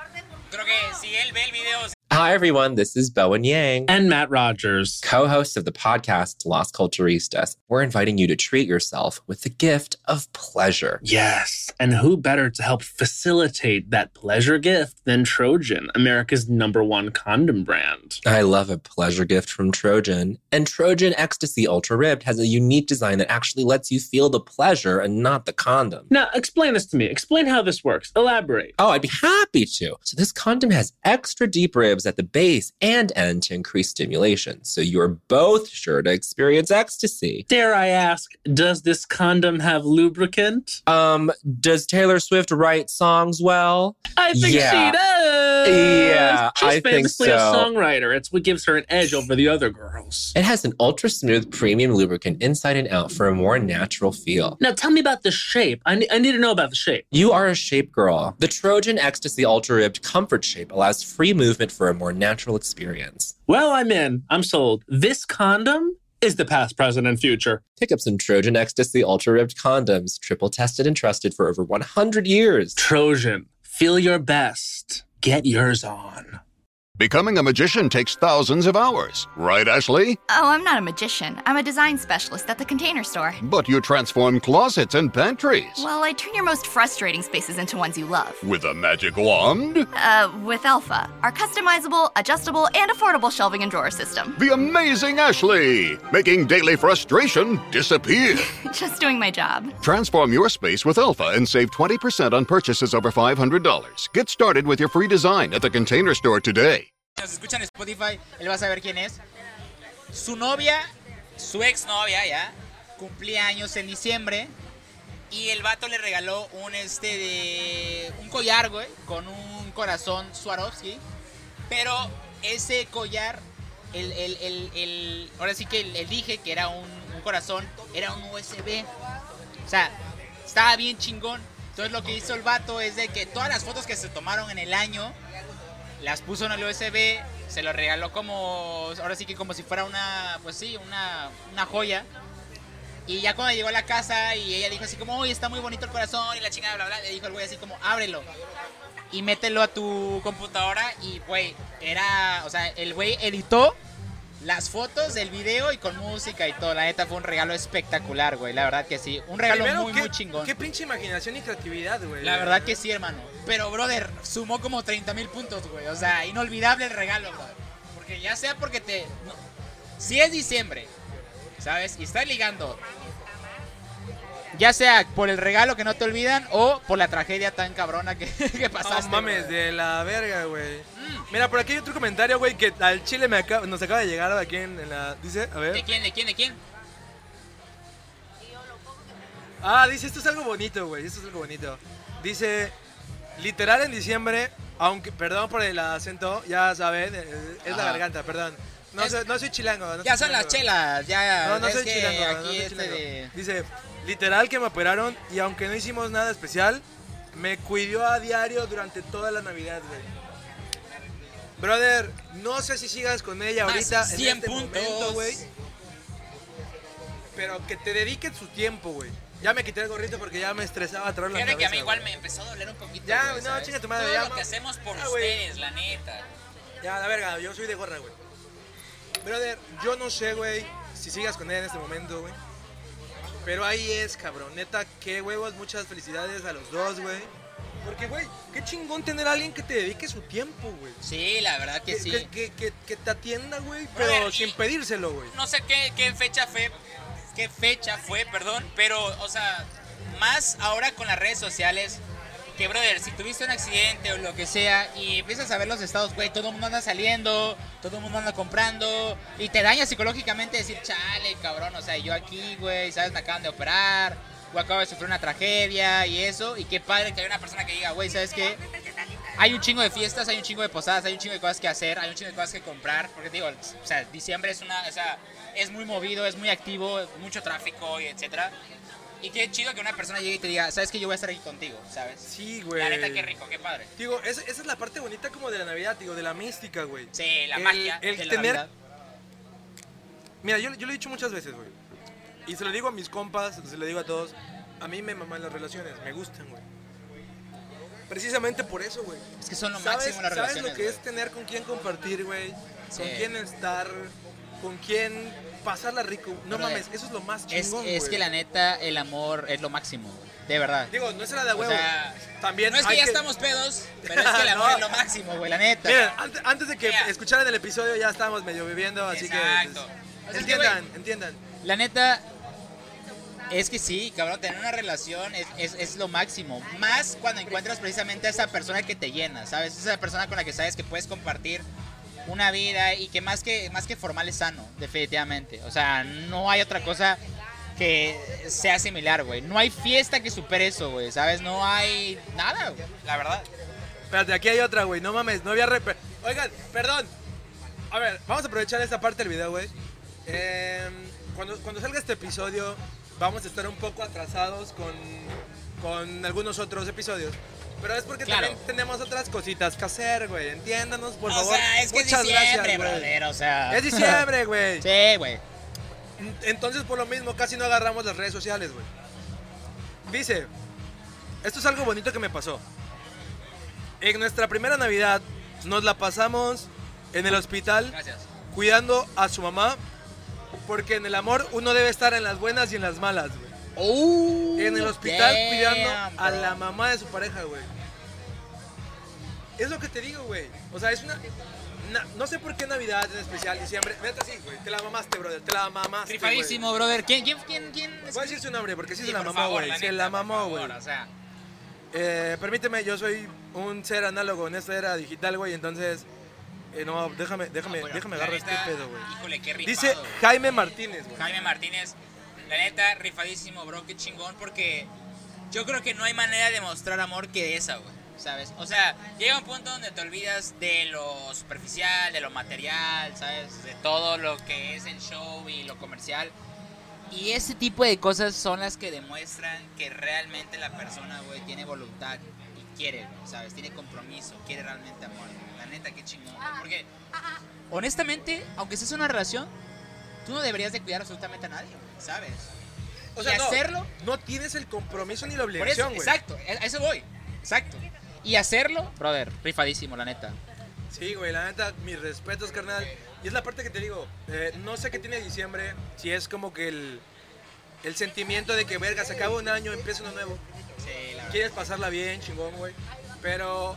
Creo que si él ve el video... Hi, everyone. This is Bowen Yang, And Matt Rogers. co host of the podcast Las Culturistas. We're inviting you to treat yourself with the gift of pleasure. Yes. And who better to help facilitate that pleasure gift than Trojan, America's number one condom brand? I love a pleasure gift from Trojan. And Trojan Ecstasy Ultra Ribbed has a unique design that actually lets you feel the pleasure and not the condom. Now, explain this to me. Explain how this works. Elaborate. Oh, I'd be happy to. So, this condom has extra deep ribs at the base and end to increase stimulation. So, you're both sure to experience ecstasy. Dare I ask, does this condom have lubricant? Um, does Taylor Swift write songs well? I think Yeah. she does. Yeah, She's I think famously a songwriter. It's what gives her an edge over the other girls. It has an ultra smooth premium lubricant inside and out for a more natural feel. Now, tell me about the shape. I, ne- I need to know about the shape. You are a shape girl. The Trojan Ecstasy Ultra Ribbed Comfort Shape allows free movement for a more natural experience. Well, I'm in. I'm sold. This condom is the past, present, and future. Pick up some Trojan Ecstasy Ultra Ribbed condoms, triple tested and trusted for over 100 years. Trojan, feel your best. Get yours on. Becoming a magician takes thousands of hours, right, Ashley? Oh, I'm not a magician. I'm a design specialist at the container store. But you transform closets and pantries Well, I turn your most frustrating spaces into ones you love. with a magic wand. Uh, with Alpha, our customizable, adjustable, and affordable shelving and drawer system. The amazing Ashley, making daily frustration disappear. Just doing my job. Transform your space with Alpha and save 20% on purchases over $500. Get started with your free design at the Container Store today. Nos escuchan en Spotify, él va a saber quién es. Su novia, su exnovia ya, cumplía años en diciembre. Y el vato le regaló un este de. un collar, güey, con un corazón Swarovski. Pero ese collar, el, el, el, el- ahora sí que el dije que era un, un corazón, era un USB. O sea, estaba bien chingón. Entonces lo que hizo el vato es de que todas las fotos que se tomaron en el año las puso en el USB, se lo regaló como, ahora sí que como si fuera una, pues sí, una, una joya. Y ya cuando llegó a la casa y ella dijo así como, oye, está muy bonito el corazón y la chingada, bla, bla, le dijo el güey así como, ábrelo y mételo a tu computadora y, güey, era, o sea, el güey editó las fotos del video y con música y todo. La neta fue un regalo espectacular, güey, la verdad que sí. Un regalo Primero, muy, qué- muy chingón. Qué pinche imaginación y creatividad, güey. La verdad que sí, hermano. Pero, brother, sumó como 30 mil puntos, güey. O sea, inolvidable el regalo, brother. Porque ya sea porque te... no- si es diciembre, ¿sabes? Y estás ligando Ya sea por el regalo que no te olvidan o por la tragedia tan cabrona que, que pasaste. No mames, brother. de la verga, güey. Mira, por aquí hay otro comentario, güey, que al chile me acaba- nos acaba de llegar aquí en, en la... Dice, a ver. ¿De quién, de quién, de quién? Ah, dice, esto es algo bonito, güey, esto es algo bonito. Dice, literal en diciembre, aunque, perdón por el acento, ya saben, eh, es la garganta, perdón. No, Es- soy, no soy chilango. no Ya soy son las chelas, ya. No, no soy chilango, no aquí soy este chilango. de- Dice, literal que me operaron y aunque no hicimos nada especial, me cuidó a diario durante toda la Navidad, güey. Brother, no sé si sigas con ella Más ahorita 100 en este puntos. momento, güey. Pero que te dediquen su tiempo, güey. Ya me quité el gorrito porque ya me estresaba en la Fíjate que a mí cabeza, igual me empezó a doler un poquito. Ya, no, chinga tu madre, Todo ya, lo ma- que hacemos por Ah, ustedes, la neta. Ya, la verga, yo soy de gorra, güey. Brother, yo no sé, güey, si sigas con ella en este momento, güey. Pero ahí es, cabrón. Neta, qué huevos, muchas felicidades a los dos, güey. Porque, güey, qué chingón tener a alguien que te dedique su tiempo, güey. Sí, la verdad que Que, sí. que, que- que- que te atienda, güey, pero sin pedírselo, güey. No sé qué, qué fecha fue, qué fecha fue, perdón, pero, o sea, más ahora con las redes sociales, que, brother, si tuviste un accidente o lo que sea y empiezas a ver los estados, güey, todo el mundo anda saliendo, todo el mundo anda comprando y te daña psicológicamente decir, chale, cabrón, o sea, yo aquí, güey, sabes, me acaban de operar, o acabo de sufrir una tragedia y eso, y qué padre que haya una persona que diga, güey, ¿sabes qué? Hay un chingo de fiestas, hay un chingo de posadas, hay un chingo de cosas que hacer, hay un chingo de cosas que comprar. Porque digo, o sea, diciembre es una, o sea, es muy movido, es muy activo, mucho tráfico y etcétera. Y qué chido que una persona llegue y te diga, ¿sabes que Yo voy a estar aquí contigo, ¿sabes? Sí, güey. La neta, qué rico, qué padre. Digo, esa, esa es la parte bonita como de la Navidad, digo, de la mística, güey. Sí, la El- magia el de la tener- Navidad. Mira, yo, yo lo he dicho muchas veces, güey. Y se lo digo a mis compas, se lo digo a todos. A mí me maman las relaciones, me gustan, güey. Precisamente por eso, güey. Es que son lo ¿Sabes, máximo las ¿Sabes relaciones, lo que güey. es tener con quién compartir, güey? Con Sí. quién estar, con quién pasarla rico. No Brother, mames, eso es lo más Es, chingón, es güey. que la neta, el amor es lo máximo, güey. De verdad. Digo, no es la de O huevo. sea, También no es que hay ya estamos pedos, pero es que el amor No. es lo máximo, güey, la neta. Miren, antes, antes de que Mira. escucharan el episodio ya estábamos medio viviendo, así Exacto. que... O sea, es que, entiendan, entiendan. La neta, es que sí, cabrón, tener una relación es, es, es lo máximo. Más cuando encuentras precisamente a esa persona que te llena, ¿sabes? Esa persona con la que sabes que puedes compartir una vida y que más que, más que formal es sano, definitivamente. O sea, no hay otra cosa que sea similar, güey. No hay fiesta que supere eso, güey, ¿sabes? No hay nada, güey, la verdad. Espérate, aquí hay otra, güey. No mames, no había... rep- Oigan, perdón. A ver, vamos a aprovechar esta parte del video, güey. Em, cuando, cuando salga este episodio, vamos a estar un poco atrasados con, con algunos otros episodios. Pero es porque Claro. también tenemos otras cositas que hacer, güey. Entiéndanos, por o favor. sea, es que es Muchas diciembre, gracias, brother, o sea. Es diciembre, güey. sí, güey. Entonces, por lo mismo, casi no agarramos las redes sociales, güey. Dice, esto es algo bonito que me pasó. En nuestra primera Navidad nos la pasamos en el hospital Gracias. cuidando a su mamá, porque en el amor uno debe estar en las buenas y en las malas, güey. Oh, En el hospital damn, cuidando a la mamá de su pareja, güey. Es lo que te digo, güey. O sea, es una... na- no sé por qué Navidad en especial, diciembre. Neta, sí, güey. Te la mamaste, brother. Te la mamaste. Rifadísimo, brother. ¿Quién, quién, quién, quién? Voy a decir su nombre porque sí, Sí, se la mamó, güey. Se la mamó, güey. O sea, Eh, permíteme, yo soy un ser análogo en esta era digital, güey. Entonces, eh, no, déjame, déjame, no, bueno, déjame agarrar este pedo, güey. Híjole, qué rifado. Dice. Jaime Martínez, güey. Jaime Martínez. La neta, rifadísimo, bro. Qué chingón. Porque yo creo que no hay manera de mostrar amor que esa, güey. ¿Sabes? O sea, llega un punto donde te olvidas de lo superficial, de lo material, ¿sabes? De todo lo que es el show y lo comercial. Y ese tipo de cosas son las que demuestran que realmente la persona, güey, tiene voluntad quiere, ¿sabes? Tiene compromiso, quiere realmente amor. La neta, qué chingón. güey, Porque, honestamente, aunque estés en una relación, tú no deberías de cuidar absolutamente a nadie, ¿sabes? O sea, y hacerlo, no tienes el compromiso ni la por eso, obligación, güey. exacto, a a eso voy, exacto. Y hacerlo, brother, rifadísimo, la neta. Sí, güey, la neta, mis respetos, carnal. Y es la parte que te digo, eh, no sé qué tiene diciembre, si es como que el, el sentimiento de que, verga, se acaba un año, empieza uno nuevo. La Quieres pasarla bien, chingón, güey. Pero,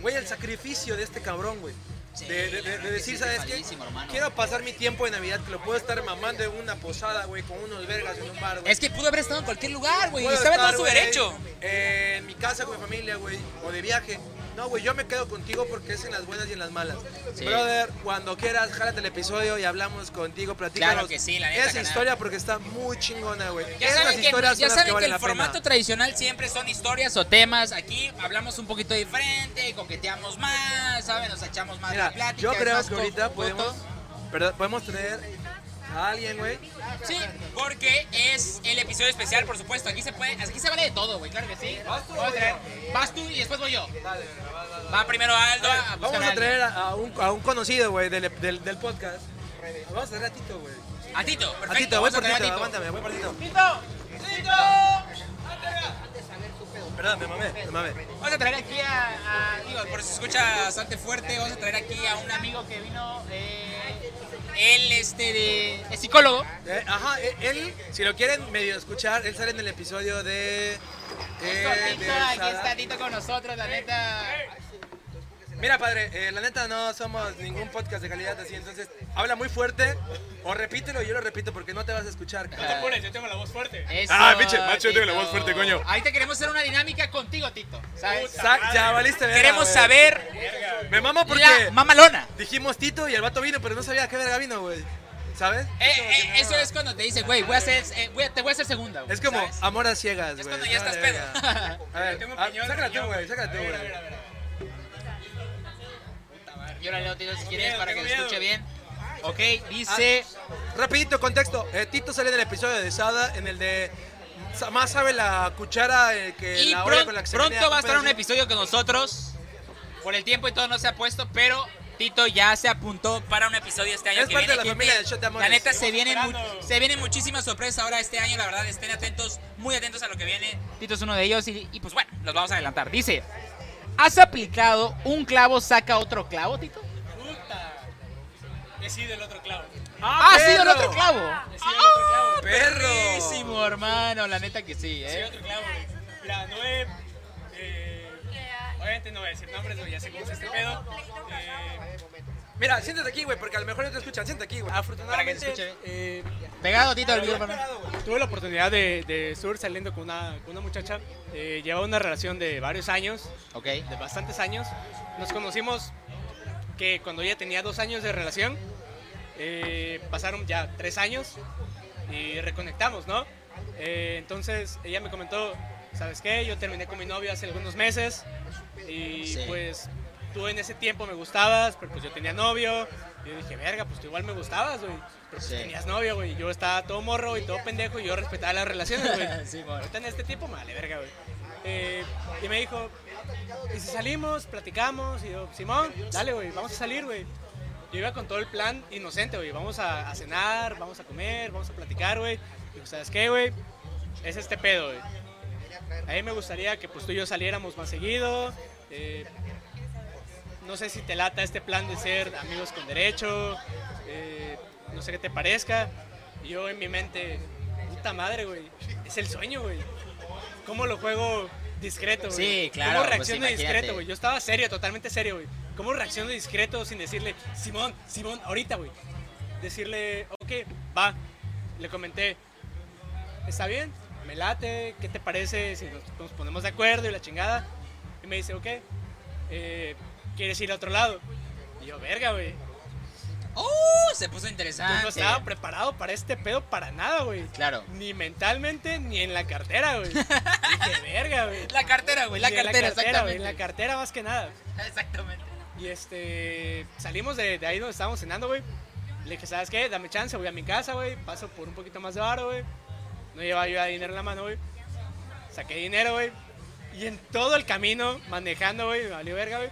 güey, el sacrificio de este cabrón, güey. De, de- de- de decir, ¿sabes qué? Quiero pasar mi tiempo de Navidad que lo puedo estar mamando en una posada, güey, con unos vergas en un bar, güey. Es que pudo haber estado en cualquier lugar, güey. Estaba en todo su derecho. eh, en mi casa con mi familia, güey, o de viaje. No, güey, yo me quedo contigo porque es en las buenas y en las malas. Sí. Brother, cuando quieras, jálate el episodio y hablamos contigo, platícanos. Claro que sí, la neta, Esa canal. historia porque está muy chingona, güey. Ya Esas saben que, historias ya son las saben que valen el la pena. formato tradicional siempre son historias o temas. Aquí hablamos un poquito diferente, coqueteamos más, ¿saben? Nos echamos más Mira, yo creo que ahorita podemos, perdón, podemos traer a alguien, güey. Sí, porque es el episodio especial, por supuesto. Aquí se puede, aquí se vale de todo, güey, claro que sí. Vas tú y después voy yo. Va primero Aldo a Vamos a traer a, a un, a un conocido, güey, del, del, del podcast. Vamos a traer a Tito, güey. A Tito, perfecto. A Tito, voy por Tito, Tito. aguántame, voy por Tito. ¡Tito! ¡Tito! Perdón, me mamé, me mamé. Vamos a traer aquí a, a- digo, por si se escucha bastante fuerte, vamos a traer aquí a un amigo que vino, eh, él este de, es psicólogo. Eh, ajá, eh, él, si lo quieren medio escuchar, él sale en el episodio de... Esto, eh, Tito, de aquí está Tito con nosotros, la neta. Mira, padre, eh, la neta no somos ningún podcast de calidad así, entonces habla muy fuerte o repítelo y yo lo repito porque no te vas a escuchar. No apures, yo tengo la voz fuerte. Eso, ah, pinche, macho, yo tengo la voz fuerte, coño. Ahí te queremos hacer una dinámica contigo, Tito, ¿sabes? Sa- ya valiste verga, Queremos güey. saber Me mama porque la mamalona. dijimos Tito y el vato vino, pero no sabía qué verga vino, güey. ¿Sabes? Eh, eh, eso es cuando te dice, güey, voy a hacer, eh, voy a- te voy a hacer segunda. güey, Es como ¿sabes? amor a ciegas, güey. Es cuando ya estás pedo. verga. A ver, ah, sácala tú, güey, sácala tú, güey. Yo la leo, Tito, si quieres, para que se escuche bien. Ok, dice... Rapidito, contexto. Eh, Tito sale en el episodio de Sada, en el de... Más sabe la cuchara eh, que Y la pron- con la que se pronto va a estar un episodio con nosotros. Por el tiempo y todo no se ha puesto, pero Tito ya se apuntó para un episodio este año. Es que parte de viene, la familia del Shot de Amores. La neta, se vienen, se vienen muchísimas sorpresas ahora este año, la verdad. Estén atentos, muy atentos a lo que viene. Tito es uno de ellos y, y pues bueno, los vamos a adelantar. Dice, ¿has aplicado un clavo saca otro clavo, Tito? He sido el otro clavo. ¡Ah, ha sido el otro clavo! He sido el otro clavo. ¡Perro! Perrísimo, hermano, la neta que sí, He sido ¿eh? otro clavo. Mira, no he... eh, obviamente no voy a decir nombres, güey, ya sé cómo es este pedo. Eh, Mira, siéntate aquí, güey, porque a lo mejor no te escuchan. Siéntate aquí, güey. afortunadamente, Para que se escuche eh, Pegado, Tito, al tuve- micrófono. Tuve la oportunidad de, de estar saliendo con una, con una muchacha. Eh, llevaba una relación de varios años, Ok. de bastantes años. Nos conocimos que cuando ella tenía dos años de relación, eh, pasaron ya tres años y reconectamos, ¿no? Eh, entonces ella me comentó, ¿sabes qué? Yo terminé con mi novio hace algunos meses y Sí. pues tú en ese tiempo me gustabas, pero pues yo tenía novio. Y yo dije, verga, pues tú igual me gustabas, güey. Pero pues Sí. tenías novio, güey. Yo estaba todo morro y todo pendejo y yo respetaba las relaciones, güey. Sí. Ahorita en este tiempo vale verga, güey. Eh, y me dijo, ¿y si salimos, platicamos? Y yo, Simón, dale, güey, vamos a salir, güey. Yo iba con todo el plan inocente, güey. Vamos a, a cenar, vamos a comer, vamos a platicar, güey. Y pues, ¿sabes qué, güey? Es este pedo, güey. A mí me gustaría que pues tú y yo saliéramos más seguido. eh, no sé si te lata este plan de ser amigos con derecho. eh, no sé qué te parezca. Y yo en mi mente, puta madre, güey. Es el sueño, güey. ¿Cómo lo juego discreto, güey? Sí, claro, ¿Cómo pues, reacciono discreto, güey? Yo estaba serio, totalmente serio, güey. ¿Cómo reacciono discreto sin decirle, Simón, Simón, ahorita, güey? Decirle, ok, va. Le comenté, está bien, me late, ¿qué te parece si nos, nos ponemos de acuerdo y la chingada? Y me dice, ok, eh, ¿quieres ir a otro lado? Y yo, verga, güey. ¡Oh! Se puso Yo interesante. no estaba preparado para este pedo para nada, güey. Claro. Ni mentalmente, ni en la cartera, güey. Dije, verga, güey. La cartera, güey, la Ni en cartera, güey, exactamente. En la cartera más que nada. Exactamente. Y este, salimos de, de ahí donde estábamos cenando, güey. Le dije, ¿sabes qué? Dame chance, voy a mi casa, güey. Paso por un poquito más de varo, güey. No llevaba yo dinero en la mano, güey. Saqué dinero, güey. Y en todo el camino, manejando, güey, me valió verga, güey.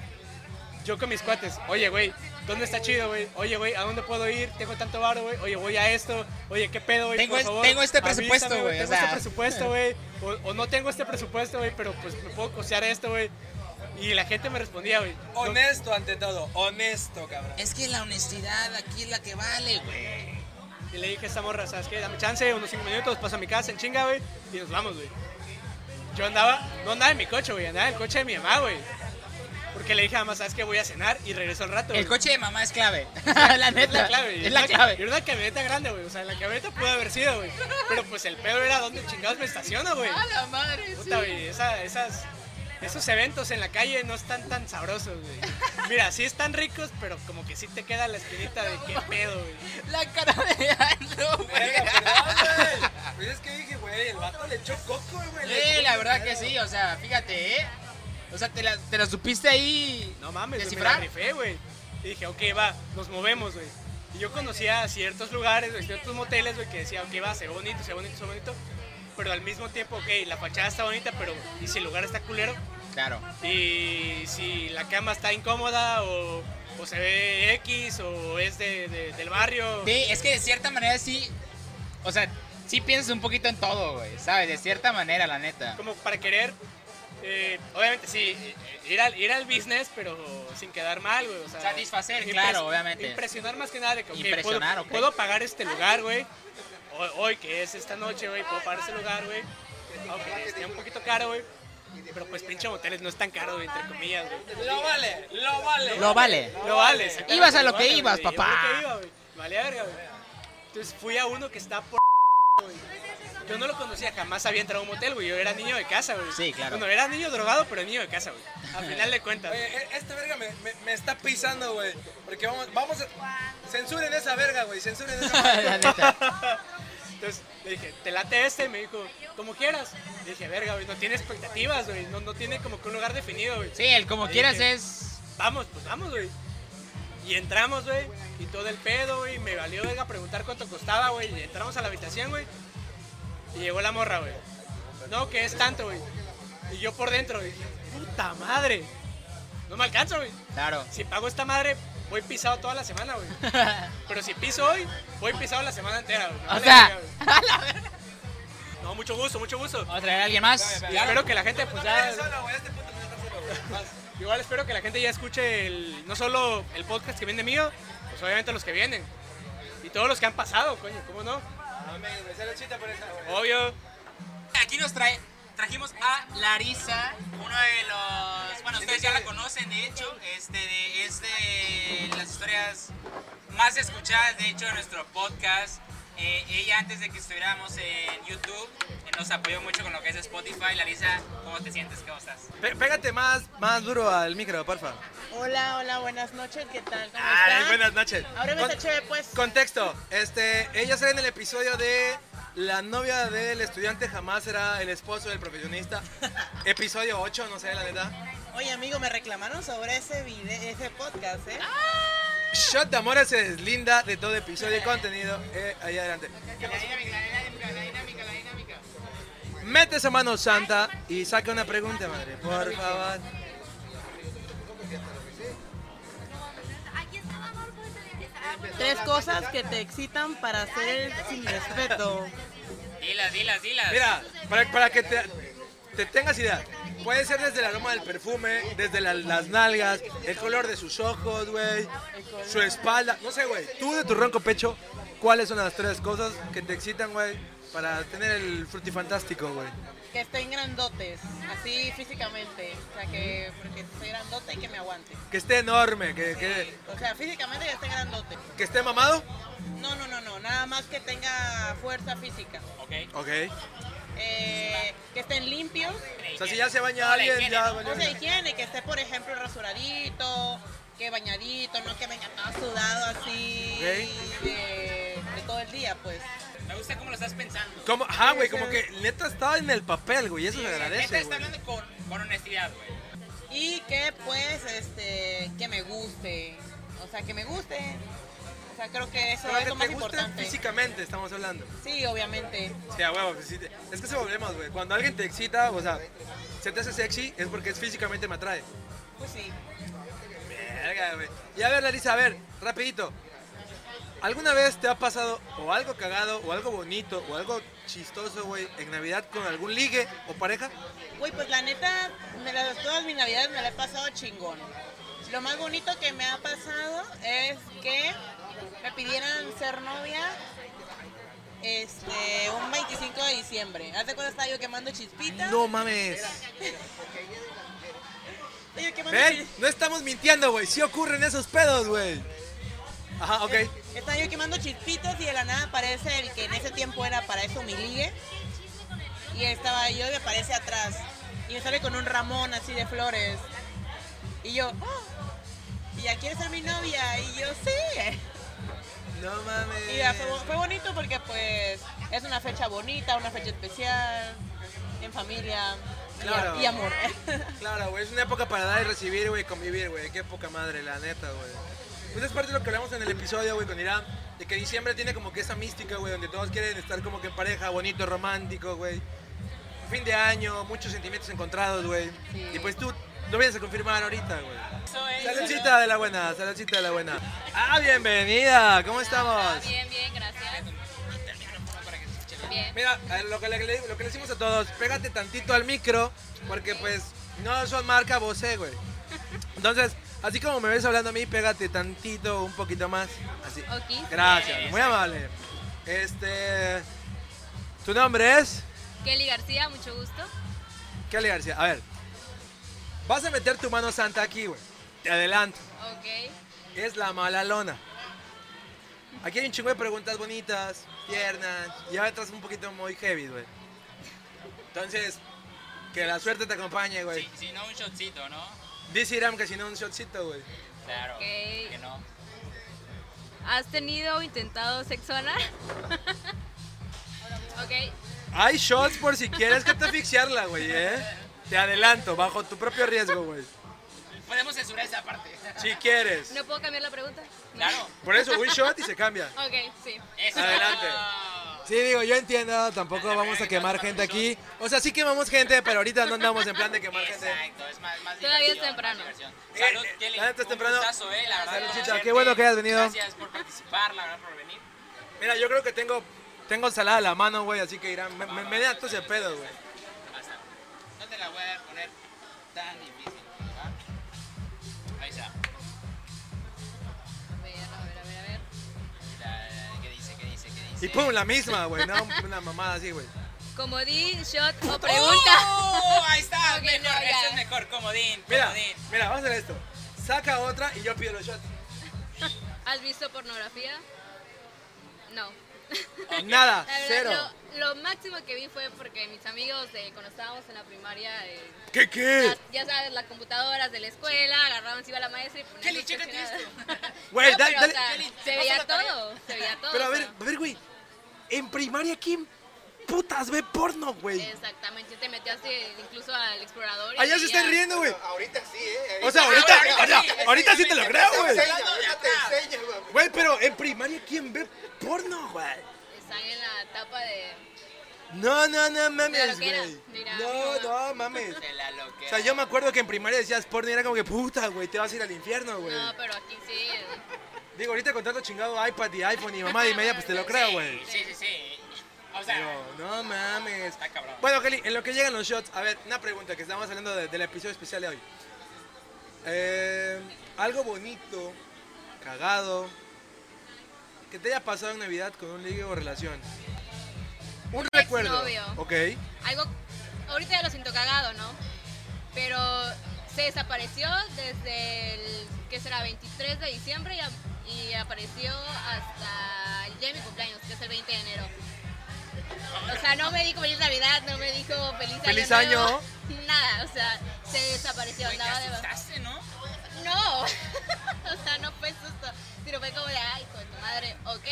Yo con mis cuates, oye, güey, ¿dónde está chido, güey? Oye, güey, ¿a dónde puedo ir? Tengo tanto varo, güey. Oye, voy a esto. Oye, ¿qué pedo, güey? Tengo es- tengo este presupuesto, güey, o Tengo sea. este presupuesto, güey. O, o no tengo este presupuesto, güey, pero pues me puedo costear esto, güey. Y la gente me respondía, güey. "No, Honesto ante todo, honesto, cabrón. Es que la honestidad aquí es la que vale, güey. Y le dije a esta morra, ¿sabes qué? Dame chance, unos 5 minutos, paso a mi casa en chinga, güey, y nos vamos, güey. Yo andaba, no andaba en mi coche, güey, andaba en el coche de mi mamá, güey. Porque le dije a mamá, ¿sabes qué? Voy a cenar y regreso al rato. El güey. coche de mamá es clave. la Es neta. la clave. y Es la clave. Y era una camioneta grande, güey. O sea, la camioneta pudo haber sido, güey. Pero pues el pedo era dónde chingados me estaciono, güey. A la madre, Puta, güey. esa- esas, esos eventos en la calle no están tan sabrosos, güey. Mira, sí están ricos, pero como que sí te queda la espinita de qué pedo, güey. La cara de Aldo, güey. Pues es que dije, güey, el vato le echó coco, güey. Sí, la verdad que sí, o sea, fíjate, ¿eh? O sea, te la, te la supiste ahí. No mames, güey, me descifrar. la rifé, güey. Y dije, ok, va, nos movemos, güey. Y yo conocía ciertos lugares, güey, ciertos moteles, güey, que decía, ok, va, se ve bonito, se ve bonito, se ve bonito. Pero al mismo tiempo, ok, la fachada está bonita, pero ¿y si el lugar está culero? Claro. Y si la cama está incómoda o, o se ve X o es de, de- del barrio. Sí, es que de cierta manera sí. O sea, sí piensas un poquito en todo, güey, ¿sabes? De cierta manera, la neta. Como para querer, eh, obviamente sí, eh, ir al, ir al business, pero sin quedar mal, güey. O sea, Satisfacer, claro, obviamente. Impresionar más que nada de que, ok, Impresionar, puedo, ok. puedo pagar este lugar, güey. Hoy, hoy, que es esta noche, güey, puedo pagar este lugar, güey. Aunque esté un poquito caro, güey. Pero pues pinche moteles no es tan caro, güey, entre comillas, güey. Lo vale, lo vale. Lo vale. Lo vale. Ibas a lo que ibas, papá. iba a lo que iba, güey. Valía verga, güey. Entonces fui a uno que está por. Yo no lo conocía, jamás había entrado a un motel, güey. Yo era niño de casa, güey. Sí, claro. Bueno, era niño drogado, pero niño de casa, güey. Al final de cuentas. Oye, e- este verga me, me, me está pisando, güey. Porque vamos, vamos a... Censuren esa verga, güey. Censuren esa verga. neta. Entonces le dije, ¿te late este? Y me dijo, como quieras. Le dije, verga, güey, no tiene expectativas, güey. No, no tiene como que un lugar definido, güey. Sí, el como Le quieras dije, es. Vamos, pues vamos, güey. Y entramos, güey, y todo el pedo, güey. Me valió, venga, preguntar cuánto costaba, güey. Y entramos a la habitación, güey. Y llegó la morra, güey. No, que es tanto, güey. Y yo por dentro, dije, puta madre. No me alcanza, güey. Claro. Si pago esta madre, voy pisado toda la semana, güey. Pero si piso hoy, voy pisado la semana entera, güey. Me O sea, verga. No, mucho gusto, mucho gusto. ¿Vamos a traer a alguien más? Y espero que la gente, pues ya. No, solo, güey. Este puto solo. Igual espero que la gente ya escuche el, no solo el podcast que viene mío, pues obviamente los que vienen. Y todos los que han pasado, coño, ¿cómo no? Obvio. Aquí nos trae, trajimos a Larisa, uno de los, bueno, ustedes ya la conocen, de hecho, este, de- es de las historias más escuchadas, de hecho, de nuestro podcast. Eh, ella antes de que estuviéramos en YouTube eh, nos apoyó mucho con lo que es Spotify. Larisa, ¿cómo te sientes? ¿Cómo estás? Pégate más, más duro al micro, porfa. Hola, hola, buenas noches, ¿qué tal? ¿Cómo Ay, buenas noches. Ahora me está chévere, pues. Contexto, este, ella sale en el episodio de La novia del estudiante jamás será el esposo del profesionista. episodio 8, no sé, la verdad. Oye, amigo, me reclamaron sobre ese video, ese podcast, ¿eh? Shot de Amores se deslinda de todo episodio y contenido. Eh, ahí adelante. Mete esa mano santa y saca una pregunta, madre. Por favor. Tres cosas que te excitan para hacer el sin respeto. Dilas, dilas, dilas. Mira, para, para que te, te tengas idea. Puede ser desde el aroma del perfume, desde la- las nalgas, el color de sus ojos, güey, su espalda. No sé, güey. Tú de tu ronco pecho, ¿cuáles son las tres cosas que te excitan, güey, para tener el frutifantástico, güey? Que estén grandotes, así físicamente. O sea, que porque soy grandote y que me aguante. Que esté enorme, que, que, O sea, físicamente que esté grandote. que esté mamado. No, no, no, no. Nada más que tenga fuerza física. Ok. Ok. Eh, que estén limpios. O sea, si ya se baña alguien, ya valió. O sea, higiene, que esté, por ejemplo, rasuradito, que bañadito, no que venga todo sudado así Ok. de, de todo el día, pues. Me gusta cómo lo estás pensando. Como, ajá, güey, como que neta está en el papel, güey, eso se Neta agradece, está güey. hablando con, con honestidad, güey. Y que, pues, este, que me guste. O sea, que me guste. Sea, creo que eso Pero es que lo te más guste importante. físicamente, estamos hablando. Sí, obviamente. Sí, a huevo, te- es que se volvemos, güey. Cuando alguien te excita, o sea, se te hace sexy, es porque es físicamente me atrae. Pues sí. Verga, güey. Y a ver, Larisa, a ver, rapidito. ¿Alguna vez te ha pasado o algo cagado, o algo bonito, o algo chistoso, güey, en Navidad con algún ligue o pareja? Güey, pues la neta, me la- todas mis navidades me la he pasado chingón. Lo más bonito que me ha pasado es que me pidieran ser novia este, un 25 de diciembre. ¿Hace cuando estaba yo quemando chispitas? No mames. Yo quemando ¿Ven? No estamos mintiendo, güey. Sí ocurren esos pedos, güey. Ajá, ok. Estaba yo quemando chispitas y de la nada aparece el que en ese tiempo era para eso mi ligue. Y estaba yo y me aparece atrás. Y me sale con un ramón así de flores. Y yo, "Ah, ¿y ya quieres ser mi novia? Y yo, sí. No mames. Y ya fue, bo- fue bonito porque pues es una fecha bonita, una fecha especial, en familia Claro. y amor. Claro, güey, es una época para dar y recibir, güey, convivir, güey. Qué poca madre, la neta, güey. Pues es parte de lo que hablamos en el episodio, güey, con Irán, de que diciembre tiene como que esa mística, güey, donde todos quieren estar como que en pareja, bonito, romántico, güey. Fin de año, muchos sentimientos encontrados, güey. Y pues tú lo vienes a confirmar ahorita, güey. Saludcita de la buena, saludcita de la buena. Ah, bienvenida, ¿cómo estamos? Bien, bien, gracias. Bien. Mira, lo que, le, lo que le decimos a todos, pégate tantito al micro, porque pues no son marca Bose, güey. Entonces, así como me ves hablando a mí, pégate tantito, un poquito más. Así. Gracias, muy amable. Este. ¿Tu nombre es? Kelly García, mucho gusto. Kelly García. A ver. Vas a meter tu mano santa aquí, güey. Te adelanto. Ok. Es la mala lona. Aquí hay un chingo de preguntas bonitas, tiernas, y atrás un poquito muy heavy, güey. Entonces, que la suerte te acompañe, güey. Sí, si no, un shotcito, ¿no? Dice Iram que si no un shotcito, güey. Claro. Ok. Que no. ¿Has tenido o intentado sexo anal? ok. Hay shots por si quieres que te asfixiarla, güey, ¿eh? Te adelanto, bajo tu propio riesgo, güey. Podemos censurar esa parte. Si quieres. ¿No puedo cambiar la pregunta? Claro. Por eso, un shot y se cambia. Ok, sí. Adelante. Sí, digo, yo entiendo, tampoco vamos a quemar gente aquí. O sea, sí quemamos gente, pero ahorita no andamos en plan de quemar gente. Exacto, es más, más Todavía es temprano. diversión. Salud, Kelly. la neta es un temprano. gustazo, eh, la verdad. Saludcita, conocerte. qué bueno que hayas venido. Gracias por participar, la verdad, por venir. Mira, yo creo que tengo, tengo salada a la mano, güey, así que irán. Me, me, me da todo ese pedo, güey. No te la voy a poner tan difícil. ¿va? Ahí está. A ver, a ver, a ver, a ver. La- ¿Qué dice? ¿Qué dice? ¿Qué dice? Y pum, la misma, güey, no una mamada así, güey. Comodín, shot o pregunta. ¡Oh! Ahí está, Ok, mejor, no, ese es mejor, comodín, Mira, comodín. mira, vamos a hacer esto. Saca otra y yo pido los shots. ¿Has visto pornografía? No. Nada, La verdad, cero. Lo, lo máximo que vi fue porque mis amigos, de, cuando estábamos en la primaria, eh, ¿Qué, qué? las- ya sabes, las computadoras de la escuela, agarraban, se iba la maestra y ponían... Kelly, chécate cuestionarios. Güey, No, dale, dale. o sea, Kelly, se veía todo, se veía todo. Pero a ver, a ver, güey. En primaria, ¿quién putas ve porno, güey? Exactamente, te metías eh, incluso al explorador. y Allá se están riendo, güey. Ahorita sí, ¿eh? O sea, ahorita, ahorita ahorita, sí, te lo creo, güey. Güey. Güey, pero en primaria, ¿quién ve porno, güey? Están en la etapa de... No, no, no mames, güey. No, no mames. De la loquera. O sea, yo me acuerdo que en primaria decías porno y era como que puta, güey, te vas a ir al infierno, güey. No, pero aquí sí. eh, Digo, ahorita con tanto chingado iPad y iPhone y mamá y media, pues te lo creo, güey. Sí, sí, sí. O sea, Digo, no mames. está cabrón. Bueno, Kelly, en lo que llegan los shots, a ver, una pregunta que estamos hablando de- del episodio especial de hoy. Eh, algo bonito, cagado, que te haya pasado en Navidad con un ligue o relación. Un Un recuerdo. Ok. algo, ahorita ya lo siento cagado, ¿no? Pero se desapareció desde el, ¿qué será? 23 de diciembre y, a- y apareció hasta el día de mi cumpleaños, que es el 20 de enero. O sea, no me dijo feliz Navidad, no me dijo feliz año. Feliz nuevo, año. Nada, o sea, se desapareció. Güey, te Andaba de... asustaste, ¿no? No, o sea, no fue susto, sino fue como de, ay, de tu madre, ok,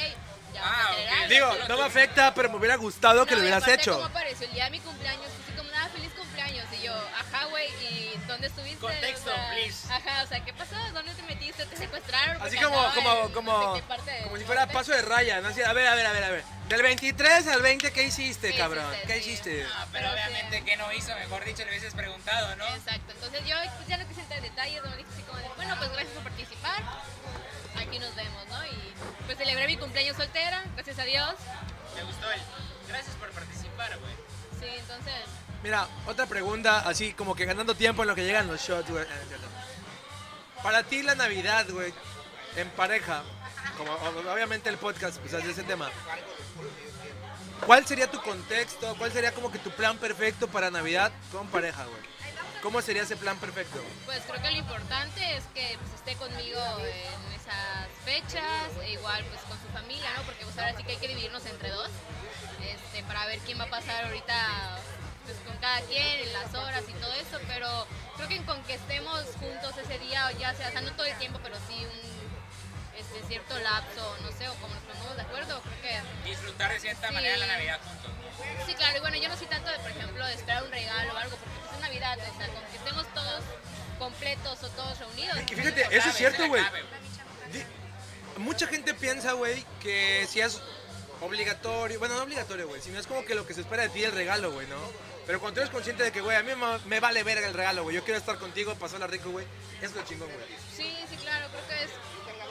ya vamos Ah, a hacer ok. algo. Digo, no me afecta, pero me hubiera gustado que No, lo y hubieras hecho. ¿Cómo apareció el día de mi cumpleaños? Así como, nada, feliz cumpleaños. Y yo, ajá, güey, ¿y dónde estuviste? Contexto, O sea, please. Ajá, o sea, ¿qué pasó? ¿Dónde te ¿Te secuestraron? Así Porque como, como, en como, no sé qué como si fuera norte. paso de raya, ¿no? Así, a ver, a ver, a ver, a ver. Del 23 al 20, ¿qué hiciste, ¿Qué cabrón? hiciste? ¿Qué Sí. hiciste? Ah, pero Pero obviamente sí. que no hizo, mejor dicho, le hubieses preguntado, ¿no? Exacto, entonces yo pues, ya no quise entrar en detalles, no me dije así como de, bueno, pues gracias por participar, aquí nos vemos, ¿no? Y pues celebré mi cumpleaños soltera, gracias a Dios. Me gustó el. Gracias por participar, güey. Sí, entonces, Mira, otra pregunta, así como que ganando tiempo en lo que llegan los shots, güey. Ah. Para ti la Navidad, güey, en pareja, como obviamente el podcast, pues hace ese tema. ¿Cuál sería tu contexto? ¿Cuál sería como que tu plan perfecto para Navidad con pareja, güey? ¿Cómo sería ese plan perfecto? Pues creo que lo importante es que pues, esté conmigo en esas fechas, e igual pues con su familia, ¿no? Porque pues ahora sí que hay que dividirnos entre dos, este, para ver quién va a pasar ahorita pues con cada quien, en las horas y todo eso, pero creo que con que estemos juntos ese día, ya sea, o sea, no todo el tiempo, pero sí un este, cierto lapso, no sé, o como nos pongamos de acuerdo, creo que Disfrutar de cierta Sí. manera la Navidad juntos. Sí, claro, y bueno, yo no soy tanto de, por ejemplo, de esperar un regalo o algo, porque pues, es Navidad, o sea, con que estemos todos completos o todos reunidos. Y fíjate, eso es cierto, güey. Mucha gente piensa, güey, que si es obligatorio, bueno, no obligatorio, güey, sino es como que lo que se espera de ti el regalo, güey, ¿no? Pero cuando tú eres consciente de que, güey, a mí me, vale verga el regalo, güey, yo quiero estar contigo, pasarla rico, güey, es lo chingón, güey. Sí, sí, claro, creo que es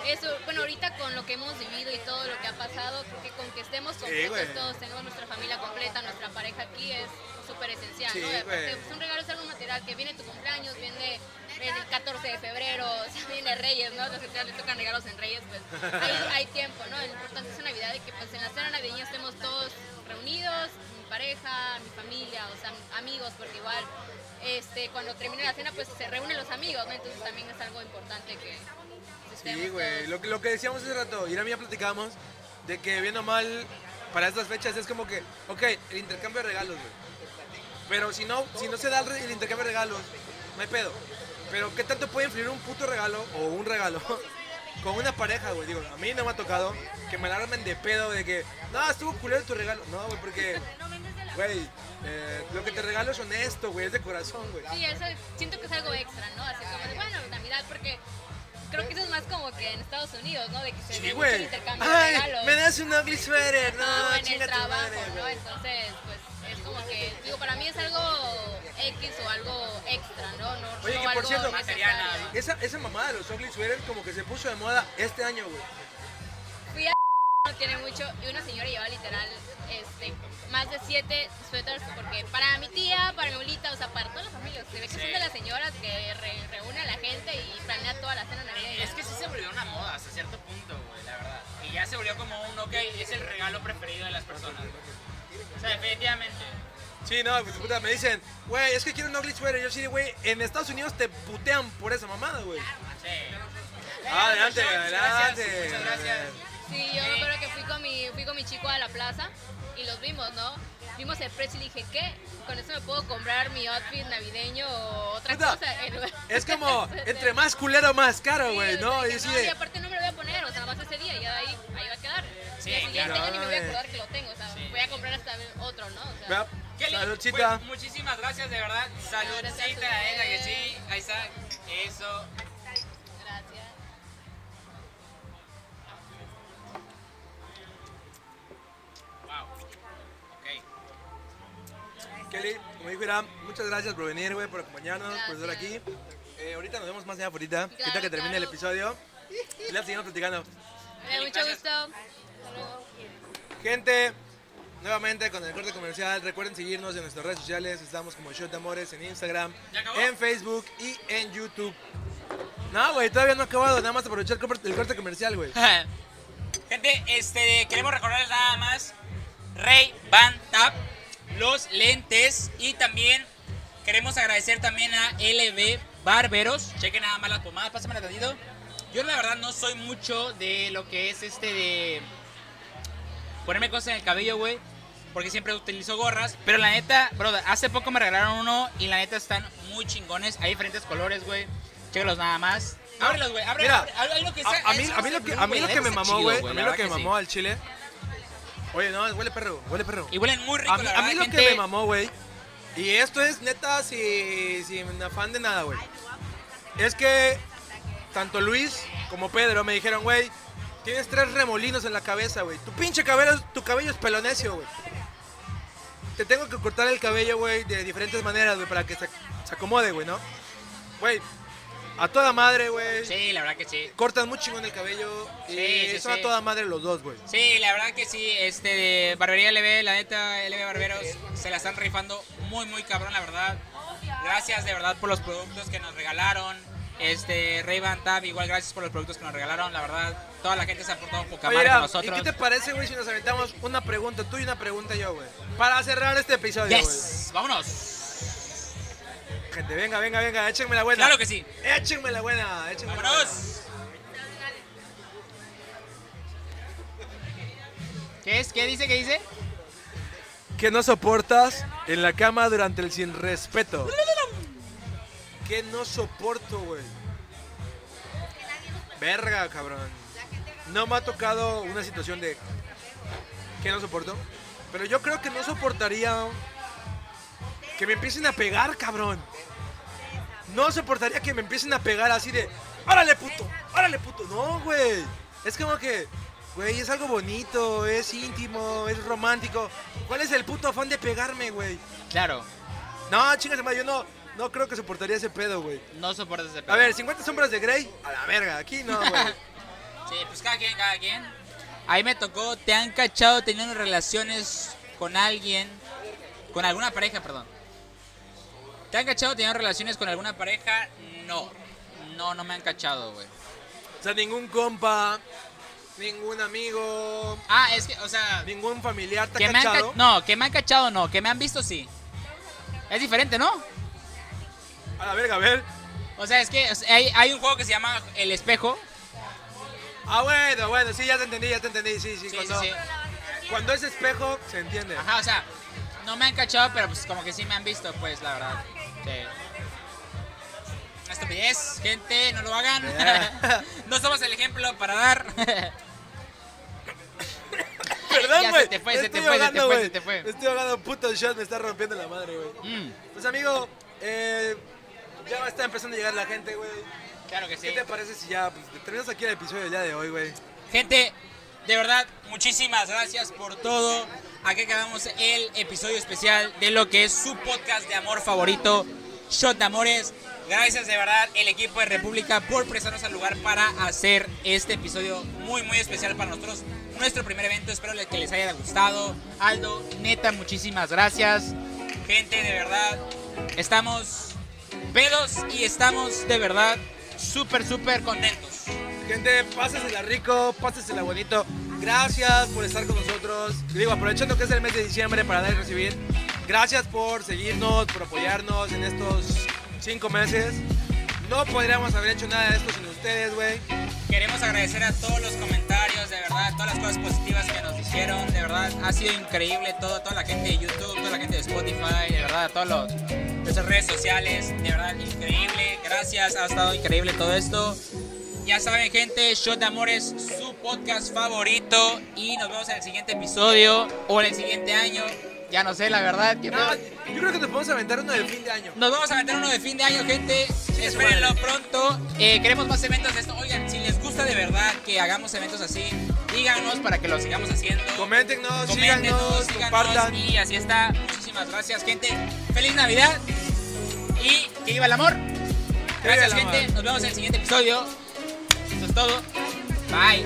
eso. Bueno, ahorita con lo que hemos vivido y todo lo que ha pasado, que con que estemos completos todos, tenemos nuestra familia completa, nuestra pareja aquí es súper esencial, Sí, ¿no? Aparte, pues, un regalo es algo material, que viene tu cumpleaños, viene el 14 de febrero, o sea, viene Reyes, ¿no? Los que les tocan regalos en Reyes, pues hay, hay tiempo, ¿no? Lo importante es Navidad y que pues en la cena navideña estemos todos reunidos, mi pareja, mi familia, o sea, amigos, porque igual este, cuando termine la cena pues se reúnen los amigos, ¿no? Entonces también es algo importante que Sí, güey, lo, que- lo que decíamos hace rato, Irán y ya platicamos, de que bien o mal, para estas fechas es como que, ok, el intercambio de regalos, güey. Pero si no, si no se da el, intercambio de regalos, no hay pedo. Pero ¿qué tanto puede influir un puto regalo o un regalo con una pareja, güey? Digo, a mí no me ha tocado que me la armen de pedo de que, no, estuvo culero tu regalo. No, güey, porque, güey, eh, lo que te regalo es honesto, güey, es de corazón, güey. Sí, eso siento que es algo extra, ¿no? Así como de, bueno, Navidad, porque creo que eso es más como que en Estados Unidos, ¿no? De que se Sí, mucho intercambio de Ay, regalos. me das un ugly sweater. No, No, en el trabajo, madre, ¿no? Entonces, pues es como que, digo, para mí es algo X o algo extra, ¿no? no Oye, no que por cierto, esa, esa mamada de los ugly sweaters como que se puso de moda este año, güey. Tiene mucho y una señora lleva literal este, más de siete suéteres porque para mi tía, para mi abuelita, o sea, para toda la familia. Se ve que Sí. son de las señoras que re- reúne a la gente y planea toda la cena navideña. Es que sí se volvió una moda hasta cierto punto, güey, la verdad. Y ya se volvió como un, ok, es el regalo preferido de las personas. O sea, definitivamente. Sí, no, pues, puta, me dicen, güey, es que quiero un ugly sweater. Yo sí, güey, en Estados Unidos te putean por esa mamada, güey. Sí. Adelante, adelante. Muchas gracias. Sí, yo me acuerdo que fui con mi, fui con mi chico a la plaza y los vimos, ¿no? Vimos el precio y dije, ¿qué? Con eso me puedo comprar mi outfit navideño o otra Puta, cosa. en lugar- Es como, entre más culero, más caro, Sí, güey, o ¿no? sea, Y que así no, de- y aparte no me lo voy a poner, o sea, nada más ese día y ya de ahí, ahí va a quedar. Sí, y el siguiente claro. año ni me voy a acordar que lo tengo, o sea, voy a comprar hasta otro, ¿no? O sea, Vea, Kelly, Saludcita. pues, muchísimas gracias, de verdad. Saludcita, Gracias a venga que ustedes. sí. Ahí está. Eso. Como dijo Irán, muchas gracias por venir, güey, por acompañarnos, por estar aquí. Eh, ahorita nos vemos más allá ahorita, ahorita que termine el episodio. Y la seguimos platicando. Mucho gusto. Hasta luego. Gente, nuevamente con el corte comercial, recuerden seguirnos en nuestras redes sociales. Estamos como Shot de Amores en Instagram, en Facebook y en YouTube. No, güey, todavía no ha acabado. Nada más aprovechar el corte- el corte comercial, güey. Gente, este, queremos recordarles nada más Ray Van Tap, los lentes y también queremos agradecer también a LB Barberos. Chequen nada más las pomadas, pásamela tantito. Yo la verdad no soy mucho de lo que es este de ponerme cosas en el cabello, güey. Porque siempre utilizo gorras. Pero la neta, brother, hace poco me regalaron uno y la neta están muy chingones. Hay diferentes colores, güey. Chécalos nada más. Ábrelos, güey. Abre, Mira, lo que sea. A, a mí, a mí lo que, a mí lo me mamó, güey. A mí lo que me mamó al chile. Oye, no, huele perro, huele perro. Y huelen muy rico, A mí, la a mí verdad, lo que me mamó, güey. Y esto es neta sin, sin afán de nada, güey. Es que tanto Luis como Pedro me dijeron, güey, tienes tres remolinos en la cabeza, güey. Tu pinche cabello, tu cabello es pelonecio, güey. Te tengo que cortar el cabello, güey, de diferentes maneras, güey, para que se, se acomode, güey, ¿no? Güey, a toda madre, güey. Sí, la verdad que sí. Cortan muy chingón el cabello. y Sí, sí, son sí. a toda madre los dos, güey. Sí, la verdad que sí, este Barbería LB, la neta, LB Barberos, se la están rifando muy, muy cabrón, la verdad. Gracias de verdad por los productos que nos regalaron. Este, Ray Ban Tab, igual gracias por los productos que nos regalaron, la verdad. Toda la gente se ha portado poca madre con Ram, ¿y nosotros. qué te parece, güey, si nos aventamos una pregunta tú y una pregunta yo, güey? Para cerrar este episodio, güey. Yes, vámonos. Gente, venga, venga, venga, échenme la buena. Claro que sí. Échenme la buena, échenme la buena. ¡Vámonos! ¿Qué es? ¿Qué dice? ¿Qué dice? Que no soportas en la cama durante el sin respeto. Que no soporto, güey. Verga, cabrón. No me ha tocado una situación de que no soporto. Pero yo creo que no soportaría que me empiecen a pegar, cabrón. No soportaría que me empiecen a pegar así de, órale puto, órale puto. No, güey. Es como que, güey, es algo bonito, es íntimo, es romántico. ¿Cuál es el puto afán de pegarme, güey? Claro. No, chingas, madre, yo no, no creo que soportaría ese pedo, güey. No soportas ese pedo. A ver, 50 sombras de Grey, a la verga, aquí no, güey. Sí, pues cada quien, cada quien. Ahí me tocó, te han cachado teniendo relaciones con alguien, con alguna pareja, perdón. ¿Te han cachado teniendo relaciones con alguna pareja? No. No, no me han cachado, güey. O sea, ningún compa, ningún amigo. Ah, es que, o sea. Ningún familiar te Que ha me han ca- cachado. no, que me han cachado no, que me han visto sí. Es diferente, ¿no? A la verga, a ver. O sea, es que o sea, hay, hay un juego que se llama El Espejo. Ah, bueno, bueno, sí, ya te entendí, ya te entendí, sí, sí. Sí, cuando, sí, sí. cuando es espejo, se entiende. Ajá, o sea, no me han cachado, pero pues como que sí me han visto, pues, la verdad. Sí. Una estupidez, gente, no lo hagan. no somos el ejemplo para dar. Perdón, güey. se te fue, se te fue, se te fue, se te fue. Estoy ahogando, puto shot, me está rompiendo la madre, güey. Mm, Pues, amigo, eh, ya está empezando a llegar la gente, güey. claro que sí. ¿Qué te parece si ya pues, terminamos aquí el episodio del día de hoy, güey? Gente, de verdad, muchísimas gracias por todo. Aquí acabamos el episodio especial de lo que es su podcast de amor favorito, Shot de Amores. Gracias de verdad el equipo de República por prestarnos al lugar para hacer este episodio muy muy especial para nosotros. Nuestro primer evento, espero que les haya gustado. Aldo, neta, muchísimas gracias. Gente, de verdad, estamos pedos y estamos de verdad súper, súper contentos. Gente, pásesela rico, pásesela bonito. Gracias por estar con nosotros. Digo, aprovechando que es el mes de diciembre para dar y recibir. Gracias por seguirnos, por apoyarnos en estos cinco meses. No podríamos haber hecho nada de esto sin ustedes, güey. Queremos agradecer a todos los comentarios, de verdad, todas las cosas positivas que nos dijeron, de verdad, ha sido increíble todo, toda la gente de YouTube, toda la gente de Spotify, de verdad, todas los- nuestras redes sociales, de verdad, increíble, gracias, ha estado increíble todo esto. Ya saben, gente, Shot de Amor es su podcast favorito y nos vemos en el siguiente episodio o en el siguiente año, ya no sé, la verdad. ¿qué No, yo creo que nos podemos aventar uno de fin de año. Nos vamos a meter uno de fin de año, gente. Espérenlo pronto. Eh, queremos más eventos de esto. Oigan, si les gusta de verdad que hagamos eventos así, díganos para que lo sigamos haciendo. Coméntenos, Coméntenos, síganos, síganos, compartan. Y así está. Muchísimas gracias, gente. Feliz Navidad. Y que viva el amor. Gracias, el gente. Nos vemos en el siguiente episodio. Eso es todo. Bye.